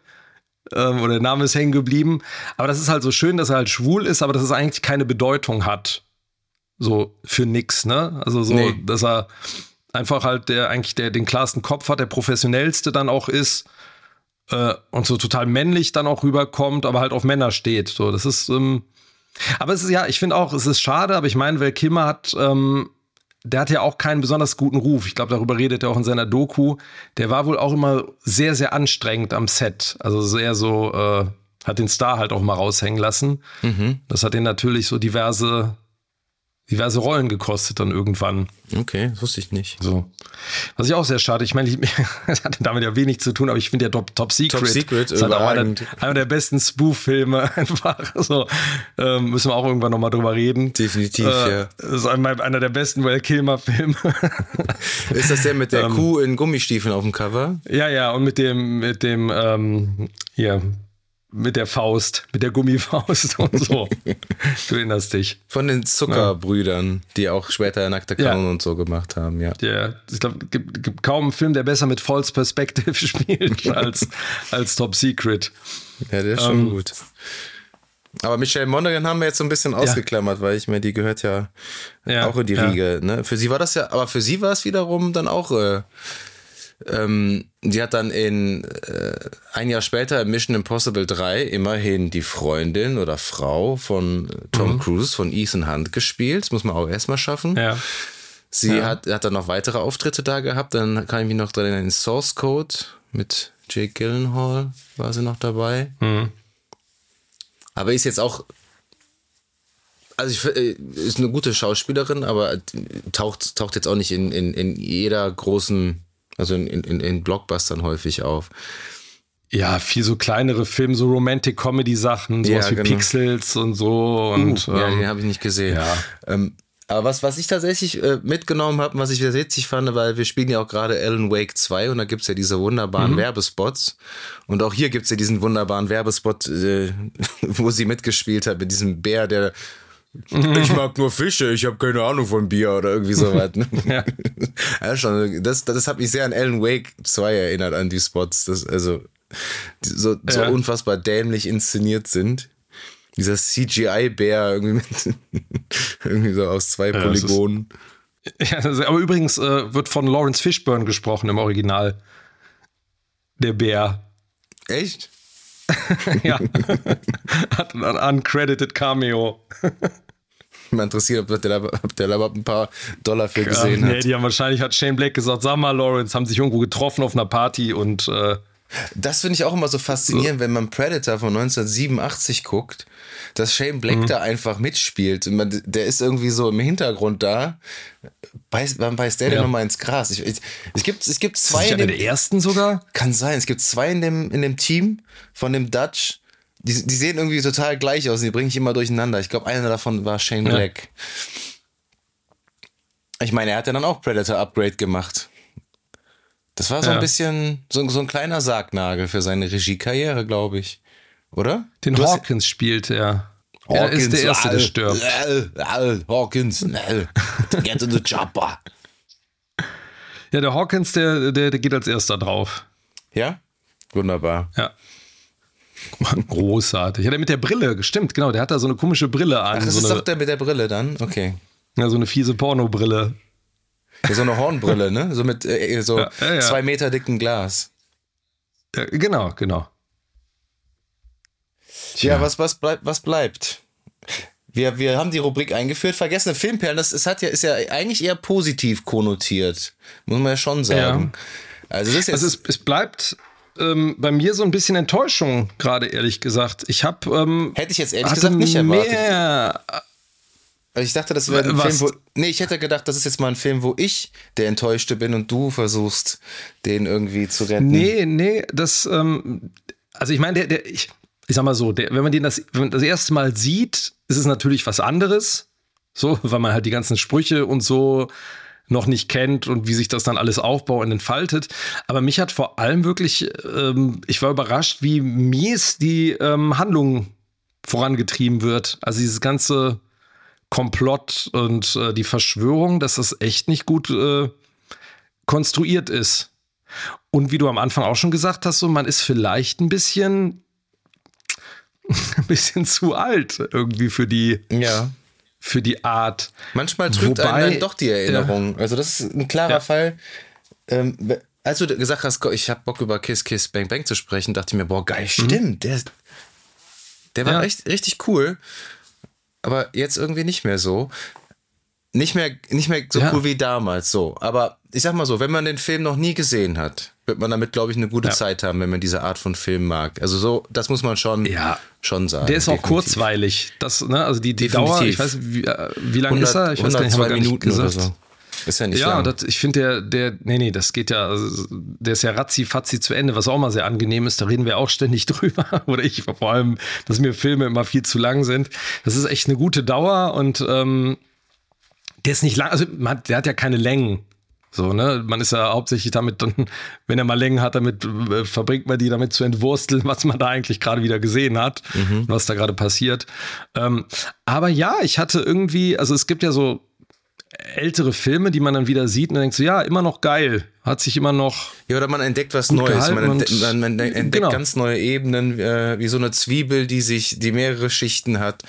Ähm, oder der Name ist hängen geblieben. Aber das ist halt so schön, dass er halt schwul ist, aber dass es eigentlich keine Bedeutung hat. So für nix, ne? Also so, Nee. dass er einfach halt der eigentlich der den klarsten Kopf hat, der professionellste dann auch ist äh, und so total männlich dann auch rüberkommt, aber halt auf Männer steht. So, das ist, ähm, aber es ist ja, ich finde auch, es ist schade, aber ich meine, Val Kilmer hat, ähm, der hat ja auch keinen besonders guten Ruf. Ich glaube, darüber redet er auch in seiner Doku. Der war wohl auch immer sehr, sehr anstrengend am Set. Also sehr so, äh, hat den Star halt auch mal raushängen lassen. Das hat ihn natürlich so diverse, diverse Rollen gekostet dann irgendwann. Okay, das wusste ich nicht. So. Was ich auch sehr schade, ich meine, ich, das hatte damit ja wenig zu tun, aber ich finde ja Top, Top Secret. Top Secret, ist halt einer, einer der besten Spoof-Filme einfach. So, ähm, müssen wir auch irgendwann nochmal drüber reden. Definitiv, äh, ja. Das ist einer einer der besten Val Kilmer-Filme. Ist das der mit der Ähm. Kuh in Gummistiefeln auf dem Cover? ja, ja, und mit dem, mit dem, ähm, hier, mit der Faust, mit der Gummifaust und so. du erinnerst dich. Von den Zuckerbrüdern, die auch später Nackte Ja. Kanone und so gemacht haben, ja. Der, ich glaube, gibt, gibt kaum einen Film, der besser mit False Perspective spielt als, als Top Secret. Ja, der ist schon Ähm, gut. Aber Michelle Monaghan haben wir jetzt so ein bisschen ausgeklammert, weil ich mir, die gehört ja, Ja, auch in die ja. Riege. Ne? Für sie war das ja, aber für sie war es wiederum dann auch, äh, ähm, die hat dann in äh, ein Jahr später in Mission Impossible 3 immerhin die Freundin oder Frau von Tom Cruise, von Ethan Hunt gespielt. Das muss man auch erstmal schaffen. Ja. Sie Ja. hat, hat dann noch weitere Auftritte da gehabt. Dann kann ich mich noch dran erinnern, in Source Code mit Jake Gyllenhaal war sie noch dabei. Mhm. Aber ist jetzt auch, also ich, äh, ist eine gute Schauspielerin, aber taucht, taucht jetzt auch nicht in, in, in jeder großen, also in, in, in Blockbustern häufig auf. Ja, viel so kleinere Filme, so Romantic-Comedy-Sachen, sowas Ja, wie genau. Pixels und so. Und, ja, ähm, den habe ich nicht gesehen. ja. Ähm, aber was, was ich tatsächlich äh, mitgenommen habe, was ich wieder witzig fand, weil wir spielen ja auch gerade Alan Wake 2 und da gibt's ja diese wunderbaren Werbespots. Und auch hier gibt's ja diesen wunderbaren Werbespot, äh, wo sie mitgespielt hat mit diesem Bär, der ich mag nur Fische, ich habe keine Ahnung von Bier oder irgendwie sowas. Ne? Ja. ja, schon, das, das hat mich sehr an Alan Wake 2 erinnert, an die Spots. Das, also die so, so Ja. unfassbar dämlich inszeniert sind. Dieser CGI-Bär irgendwie mit irgendwie so aus zwei ist- Polygonen. Ja, das- aber übrigens äh, wird von Lawrence Fishburne gesprochen im Original. Der Bär. Echt? ja. Hat ein uncredited Cameo. Mal interessiert, ob der, ob der überhaupt ein paar Dollar für gesehen nee, hat. die haben wahrscheinlich, hat Shane Black gesagt, sag mal, Lawrence, haben sich irgendwo getroffen auf einer Party und äh, Das finde ich auch immer so faszinierend, wenn man Predator von 1987 guckt, dass Shane Black Mhm. da einfach mitspielt. Man, der ist irgendwie so im Hintergrund da. Beißt, wann beißt der denn Ja. nochmal ins Gras? Ich, ich, es, gibt, es gibt ist zwei nicht in dem, der ersten sogar. Kann sein. Es gibt zwei in dem, in dem Team von dem Dutch. Die, die sehen irgendwie total gleich aus. und Die bringe ich immer durcheinander. Ich glaube, einer davon war Shane Ja. Black. Ich meine, er hat ja dann auch Predator Upgrade gemacht. Das war so Ja. ein bisschen so, so ein kleiner Sargnagel für seine Regiekarriere, glaube ich. Oder? Den Du hast- Hawkins spielt er. Er ist der Erste, der stirbt. Hawkins, get in the chopper. Ja, der Hawkins, der, der, der geht als erster drauf. Ja? Wunderbar. Ja. Großartig. Ja, der mit der Brille, stimmt, genau. Der hat da so eine komische Brille an. Ach, das so, ist eine, doch der mit der Brille dann? Okay. ja, so eine fiese Pornobrille. Ja, so eine Hornbrille, ne? So mit äh, so Ja, ja, zwei Meter dicken Glas. Genau, genau. Tja. Ja, was, was, bleibt, was bleibt? Wir, wir haben die Rubrik eingeführt. Vergessene Filmperlen, das, das hat ja, ist ja eigentlich eher positiv konnotiert. Muss man ja schon sagen. Also, das ist jetzt also es, es bleibt ähm, bei mir so ein bisschen Enttäuschung, gerade ehrlich gesagt. Ich habe. Ähm, Hätte ich jetzt ehrlich gesagt nicht erwartet. Mehr also ich dachte, das wäre ein Was? Film, wo. Nee, ich hätte gedacht, das ist jetzt mal ein Film, wo ich der Enttäuschte bin und du versuchst, den irgendwie zu retten. Nee, nee, das. Ähm, also ich meine, der, der, ich, ich sag mal so, der, wenn man den das, wenn man das erste Mal sieht, ist es natürlich was anderes. So, weil man halt die ganzen Sprüche und so noch nicht kennt und wie sich das dann alles aufbaut und entfaltet. Aber mich hat vor allem wirklich, ähm, ich war überrascht, wie mies die ähm, Handlung vorangetrieben wird. Also dieses ganze Komplott und äh, die Verschwörung, dass das echt nicht gut äh, konstruiert ist. Und wie du am Anfang auch schon gesagt hast, so man ist vielleicht ein bisschen ein bisschen zu alt irgendwie für die ja. für die Art. Manchmal trügt Wobei, einen dann doch die Erinnerung. Ja. Also das ist ein klarer ja. Fall. Ähm, als du gesagt hast, ich habe Bock über Kiss Kiss Bang Bang zu sprechen, dachte ich mir, boah geil, mhm. stimmt, der, der war echt richtig cool. Aber jetzt irgendwie nicht mehr so nicht mehr, nicht mehr so ja. cool wie damals, so. Aber ich sag mal so, wenn man den Film noch nie gesehen hat, wird man damit, glaube ich, eine gute ja. Zeit haben, wenn man diese Art von Film mag. Also so, das muss man schon, ja. schon sagen. Der ist auch definitiv. kurzweilig. Das, ne, also die, die Dauer, ich weiß, wie, äh, wie lang 100, ist er? Ich weiß gar nicht, haben wir Minuten gesagt. Oder so. Ist ja nicht Ja. Das, ich finde der, der, nee, nee, das geht ja, also, der ist ja ratzi-fatzi zu Ende, was auch mal sehr angenehm ist. Da reden wir auch ständig drüber. Oder ich vor allem, dass mir Filme immer viel zu lang sind. Das ist echt eine gute Dauer und ähm, der ist nicht lang, also man, der hat ja keine Längen. So, ne? Man ist ja hauptsächlich damit, dann, wenn er mal Längen hat, damit äh, verbringt man die damit zu entwursteln, was man da eigentlich gerade wieder gesehen hat, mhm. was da gerade passiert. Ähm, aber ja, ich hatte irgendwie, also es gibt ja so ältere Filme, die man dann wieder sieht und denkt so, ja, immer noch geil, hat sich immer noch. Ja, oder man entdeckt was Neues, man, entdeckt, man, man entdeckt genau. ganz neue Ebenen, äh, wie so eine Zwiebel, die sich, die mehrere Schichten hat.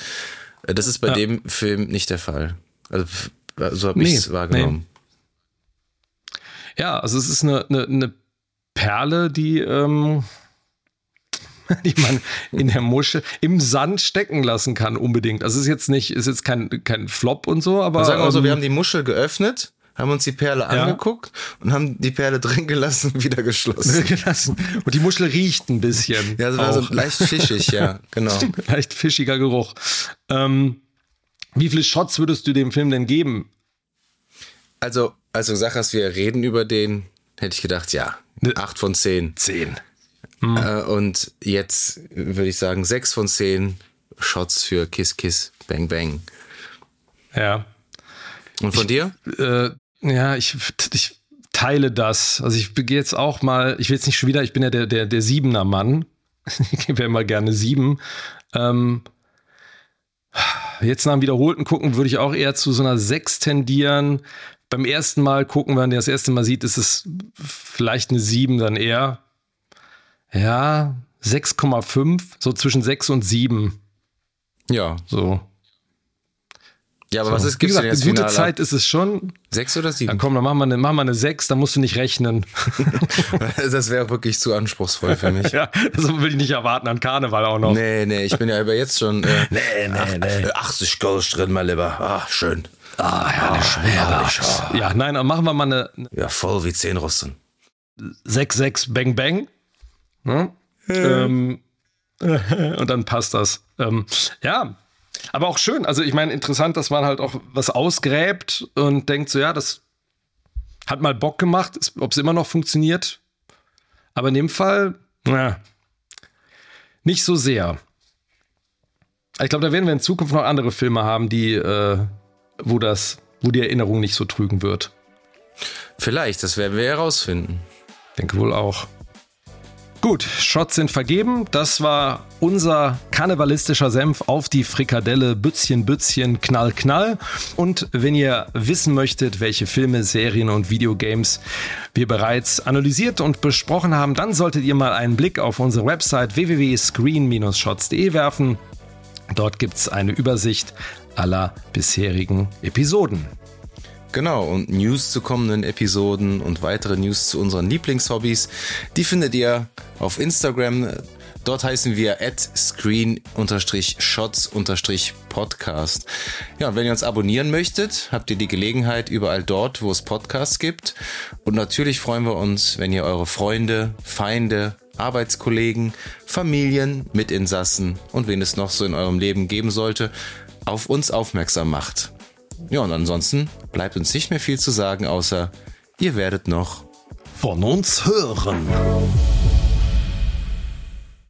Äh, das ist bei ja. dem Film nicht der Fall. Also so habe ich es wahrgenommen. Nee. Ja, also es ist eine, eine, eine Perle, die, ähm, die man in der Muschel im Sand stecken lassen kann, unbedingt. Also ist jetzt nicht, ist jetzt kein, kein Flop und so, aber. Sagen wir mal so, wir ähm, haben die Muschel geöffnet, haben uns die Perle ja. angeguckt und haben die Perle drin gelassen, wieder geschlossen. Und die Muschel riecht ein bisschen. Ja, das war auch. so leicht fischig, ja, genau. leicht fischiger Geruch. Ähm, wie viele Shots würdest du dem Film denn geben? Also, als du gesagt hast, wir reden über den, hätte ich gedacht, ja, ne. Acht von 10. 10. Hm. Äh, und jetzt würde ich sagen, sechs von zehn Shots für Kiss Kiss Bang Bang. Ja. Und von ich, dir? Äh, ja, ich, ich teile das. Also ich gehe jetzt auch mal, ich will jetzt nicht schon wieder, ich bin ja der, der, der Siebener Mann. Ich gebe ja immer gerne sieben. Ähm, jetzt nach dem wiederholten Gucken würde ich auch eher zu so einer sechs tendieren. Beim ersten Mal gucken, wenn der das erste Mal sieht, ist es vielleicht eine sieben dann eher. Ja, 6,5, so zwischen 6 und 7. Ja. So. Ja, aber so. was ist, gibt's Wie gesagt, eine gute Zeit ist es schon. Sechs oder sieben? Dann komm, dann machen wir eine, machen wir eine sechs, dann musst du nicht rechnen. das wäre wirklich zu anspruchsvoll für mich. ja, das will ich nicht erwarten an Karneval auch noch. Nee, nee, ich bin ja über jetzt schon. Äh, nee, nee, nee. 80 Goals drin, mal lieber. Ah, schön. Ah, herrlich. Ah, herrlich. Ah. Ja, nein, dann machen wir mal eine. Ja, voll wie zehn Russen. 6-6 Bang Bang. Hm? Ähm, und dann passt das. Ähm, ja, aber auch schön. Also, ich meine, interessant, dass man halt auch was ausgräbt und denkt so, ja, das hat mal Bock gemacht, ob es immer noch funktioniert. Aber in dem Fall, na, nicht so sehr. Ich glaube, da werden wir in Zukunft noch andere Filme haben, die, äh, wo das, wo die Erinnerung nicht so trügen wird. Vielleicht, das werden wir herausfinden. Denke wohl auch. Gut, Shots sind vergeben. Das war unser karnevalistischer Senf auf die Frikadelle Bützchen, Bützchen, Knall, Knall. Und wenn ihr wissen möchtet, welche Filme, Serien und Videogames wir bereits analysiert und besprochen haben, dann solltet ihr mal einen Blick auf unsere Website www.screen-shots.de werfen. Dort gibt es eine Übersicht aller bisherigen Episoden. Genau, und News zu kommenden Episoden und weitere News zu unseren Lieblingshobbys, die findet ihr auf Instagram. Dort heißen wir at screen-shots-podcast. Ja, und wenn ihr uns abonnieren möchtet, habt ihr die Gelegenheit überall dort, wo es Podcasts gibt. Und natürlich freuen wir uns, wenn ihr eure Freunde, Feinde, Arbeitskollegen, Familien, Mitinsassen und wen es noch so in eurem Leben geben sollte, auf uns aufmerksam macht. Ja, und ansonsten bleibt uns nicht mehr viel zu sagen, außer ihr werdet noch von uns hören.